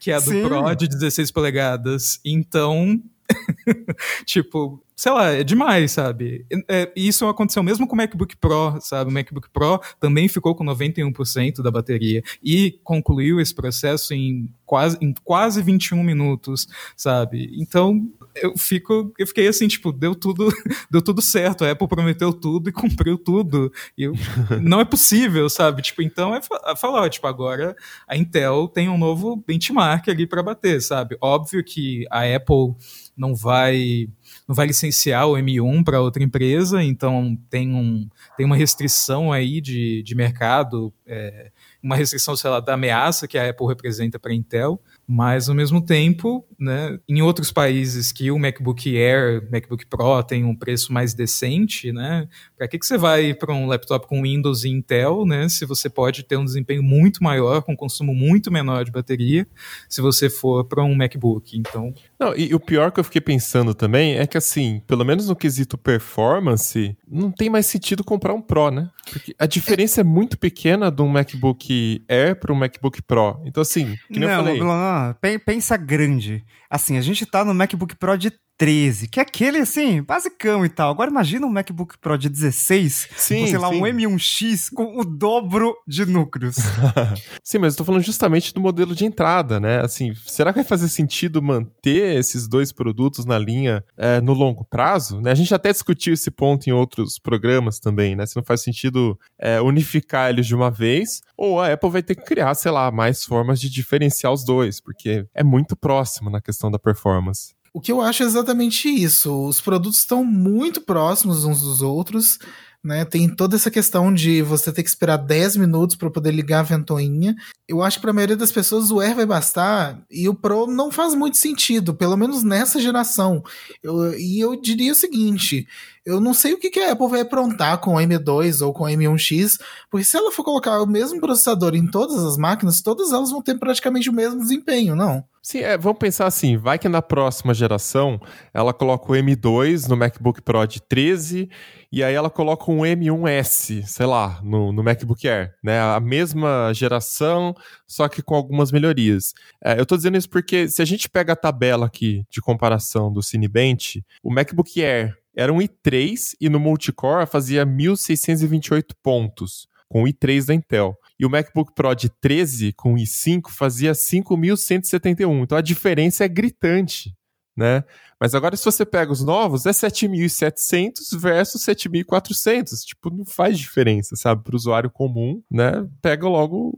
que a do Sim. Pro de 16 polegadas. Então, *laughs* tipo, sei lá, é demais, sabe? É, isso aconteceu mesmo com o MacBook Pro, sabe? O MacBook Pro também ficou com 91% da bateria e concluiu esse processo em quase, em quase 21 minutos, sabe? Então, eu fico, eu fiquei assim, tipo, deu tudo, *laughs* deu tudo certo, a Apple prometeu tudo e cumpriu tudo. E eu, *laughs* não é possível, sabe? Tipo, então é, é falar, tipo, agora a Intel tem um novo benchmark ali para bater, sabe? Óbvio que a Apple não vai não vai licenciar o M1 para outra empresa, então tem, um, tem uma restrição aí de, de mercado, é, uma restrição, sei lá, da ameaça que a Apple representa para a Intel, mas ao mesmo tempo, né, em outros países que o MacBook Air, MacBook Pro tem um preço mais decente, né, para que, que você vai para um laptop com Windows e Intel, né, se você pode ter um desempenho muito maior, com consumo muito menor de bateria, se você for para um MacBook, então... Não, e o pior que eu fiquei pensando também é que, assim, pelo menos no quesito performance, não tem mais sentido comprar um Pro, né? Porque a diferença é, é muito pequena de um MacBook Air para um MacBook Pro. Então, assim, que nem não, eu falei... Não, pensa grande. Assim, a gente tá no MacBook Pro de 13, que é aquele assim, basicão e tal. Agora imagina um MacBook Pro de 16, sim, com, sei lá, sim. um M1X com o dobro de núcleos. *laughs* sim, mas eu tô falando justamente do modelo de entrada, né? Assim, será que vai fazer sentido manter esses dois produtos na linha é, no longo prazo? Né? A gente até discutiu esse ponto em outros programas também, né? Se não faz sentido é, unificar eles de uma vez, ou a Apple vai ter que criar, sei lá, mais formas de diferenciar os dois, porque é muito próximo na questão da performance. O que eu acho é exatamente isso. Os produtos estão muito próximos uns dos outros. Né? Tem toda essa questão de você ter que esperar 10 minutos para poder ligar a ventoinha. Eu acho que para a maioria das pessoas o Air vai bastar e o Pro não faz muito sentido, pelo menos nessa geração. Eu, e eu diria o seguinte: eu não sei o que, que a Apple vai aprontar com o M2 ou com o M1X, porque se ela for colocar o mesmo processador em todas as máquinas, todas elas vão ter praticamente o mesmo desempenho, não? Sim, é, vamos pensar assim, vai que na próxima geração ela coloca o M2 no MacBook Pro de 13 e aí ela coloca um M1S, sei lá, no, no MacBook Air, né? A mesma geração, só que com algumas melhorias. É, eu tô dizendo isso porque se a gente pega a tabela aqui de comparação do Cinebench, o MacBook Air era um i3 e no multicore fazia 1628 pontos com o i3 da Intel. E o MacBook Pro de 13 com o i5 fazia 5.171. Então a diferença é gritante, né? Mas agora se você pega os novos, é 7.700 versus 7.400. Tipo, não faz diferença, sabe? Para o usuário comum, né? Pega logo,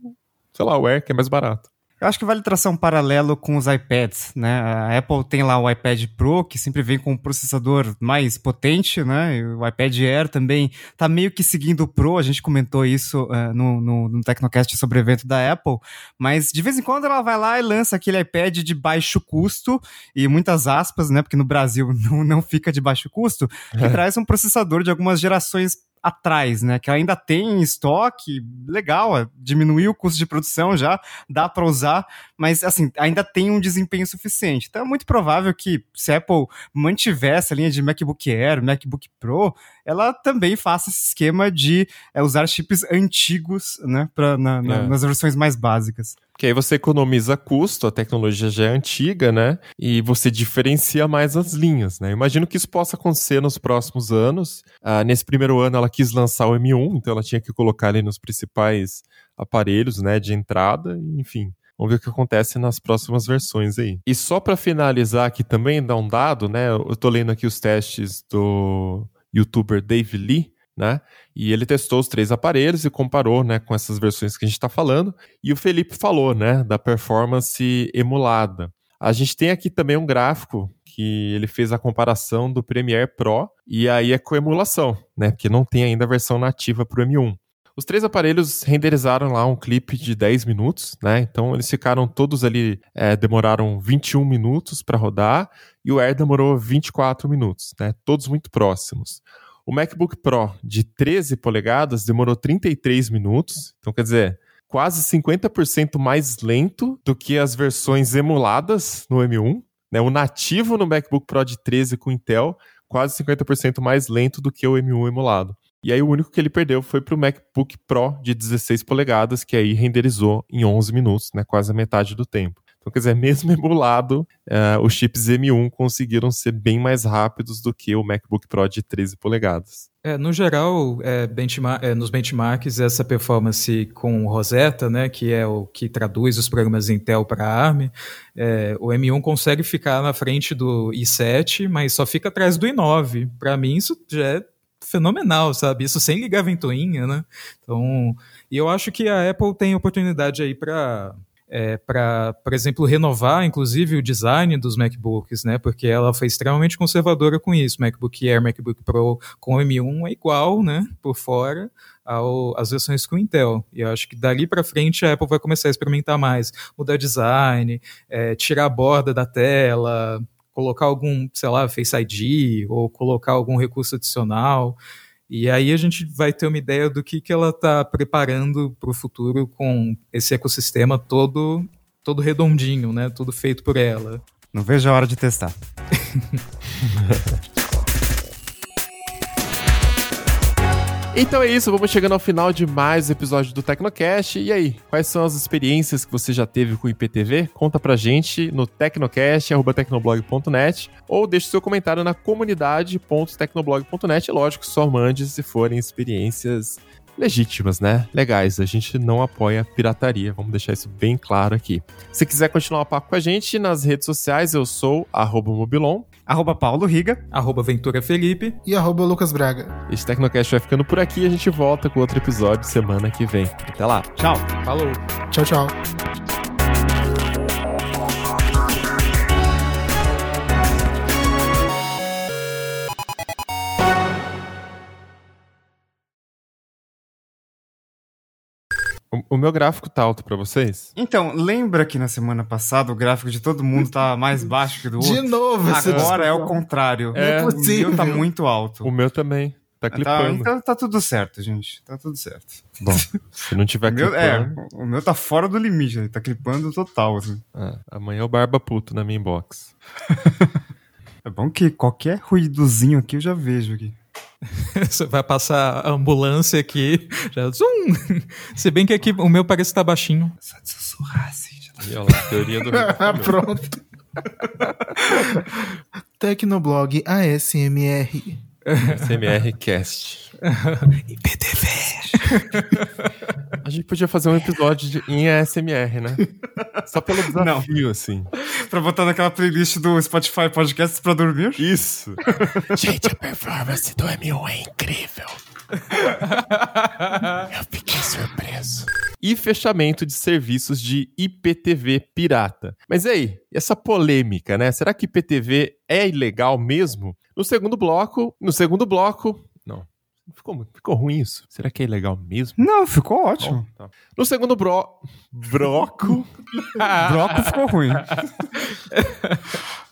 sei lá, o Air, que é mais barato. Eu acho que vale traçar um paralelo com os iPads, né? A Apple tem lá o iPad Pro, que sempre vem com um processador mais potente, né? E o iPad Air também tá meio que seguindo o Pro, a gente comentou isso uh, no, no, no Tecnocast sobre o evento da Apple, mas de vez em quando ela vai lá e lança aquele iPad de baixo custo, e muitas aspas, né? Porque no Brasil *laughs* não, não fica de baixo custo, que traz um processador de algumas gerações atrás, né? Que ainda tem em estoque, legal, diminuiu o custo de produção já, dá para usar, mas assim, ainda tem um desempenho suficiente. Então é muito provável que se a Apple mantiver essa linha de MacBook Air, MacBook Pro, ela também faça esse esquema de é, usar chips antigos, né, pra, na, na, é. nas versões mais básicas. Que aí você economiza custo, a tecnologia já é antiga, né? E você diferencia mais as linhas, né? Imagino que isso possa acontecer nos próximos anos. Ah, nesse primeiro ano ela quis lançar o M1, então ela tinha que colocar ali nos principais aparelhos, né, de entrada, enfim. Vamos ver o que acontece nas próximas versões aí. E só para finalizar aqui também, dar um dado, né? Eu tô lendo aqui os testes do youtuber Dave Lee, né? E ele testou os três aparelhos e comparou, né, com essas versões que a gente está falando. E o Felipe falou, né, da performance emulada. A gente tem aqui também um gráfico que ele fez a comparação do Premiere Pro e aí é com emulação, né? Porque não tem ainda a versão nativa para o M1. Os três aparelhos renderizaram lá um clipe de 10 minutos, né? Então eles ficaram todos ali, é, demoraram 21 minutos para rodar e o Air demorou 24 minutos, né? Todos muito próximos. O MacBook Pro de 13 polegadas demorou 33 minutos, então quer dizer, quase 50% mais lento do que as versões emuladas no M1. Né? O nativo no MacBook Pro de 13 com Intel, quase 50% mais lento do que o M1 emulado. E aí o único que ele perdeu foi para o MacBook Pro de 16 polegadas, que aí renderizou em 11 minutos, né? quase a metade do tempo. Então, quer dizer, *laughs* mesmo emulado, uh, os chips M1 conseguiram ser bem mais rápidos do que o MacBook Pro de 13 polegadas. É, no geral, é, benchmark, é, nos benchmarks, essa performance com Rosetta, né, que é o que traduz os programas Intel para ARM, é, o M1 consegue ficar na frente do i7, mas só fica atrás do i9. Para mim, isso já é fenomenal, sabe? Isso sem ligar a ventoinha, né? Então, e eu acho que a Apple tem oportunidade aí para é, para, por exemplo, renovar, inclusive, o design dos MacBooks, né? Porque ela foi extremamente conservadora com isso. MacBook Air, MacBook Pro com M1 é igual, né? Por fora, ao, as versões com Intel. E eu acho que dali para frente a Apple vai começar a experimentar mais, mudar design, é, tirar a borda da tela, colocar algum, sei lá, Face ID ou colocar algum recurso adicional. E aí a gente vai ter uma ideia do que, que ela está preparando para o futuro com esse ecossistema todo, todo redondinho, né? Tudo feito por ela. Não vejo a hora de testar. *laughs* Então é isso, vamos chegando ao final de mais um episódio do Tecnocast. E aí, quais são as experiências que você já teve com o IPTV? Conta pra gente no tecnocast.tecnoblog.net ou deixe seu comentário na comunidade.tecnoblog.net. Lógico, só mande se forem experiências legítimas, né? Legais. A gente não apoia pirataria, vamos deixar isso bem claro aqui. Se quiser continuar o papo com a gente nas redes sociais, eu sou mobilon arroba Paulo Riga, arroba Ventura Felipe e arroba Lucas Braga. Esse Tecnocast vai ficando por aqui e a gente volta com outro episódio semana que vem. Até lá. Tchau. Falou. Tchau, tchau. O, meu gráfico tá alto para vocês? Então, lembra que na semana passada o gráfico de todo mundo tá mais baixo que do outro? De novo, Agora é o contrário. É, o meu tá muito alto. O meu também. Tá Tá, clipando. então tá tudo certo, gente. Tá tudo certo. Bom, se não tiver *laughs* meu, é, clipando, o meu tá fora do limite, ele tá clipando total, assim. é, amanhã é o barba puto na minha inbox. *laughs* É bom que qualquer ruídozinho aqui eu já vejo aqui. *laughs* Você vai passar a ambulância aqui, já zoom. *laughs* Se bem que aqui o meu parece estar baixinho. Só de sussurrar, assim, já tá... E olha lá, teoria do *laughs* Ah, Pronto. Tecnoblog ASMR. CMR Cast. IPTV. *laughs* A gente podia fazer um episódio de, em ASMR, né? Só pelo desafio, assim. pra botar naquela playlist do Spotify Podcasts pra dormir. Isso. Gente, a performance do M1 é incrível. *laughs* Eu fiquei surpreso. E fechamento de serviços de IPTV pirata. Mas e aí, essa polêmica, né? Será que IPTV é ilegal mesmo? No segundo bloco, no segundo bloco, não. Ficou, ficou ruim isso. Será que é ilegal mesmo? Não, ficou ótimo. Tá. No segundo bro... bloco, O *laughs* bloco ficou ruim. *laughs*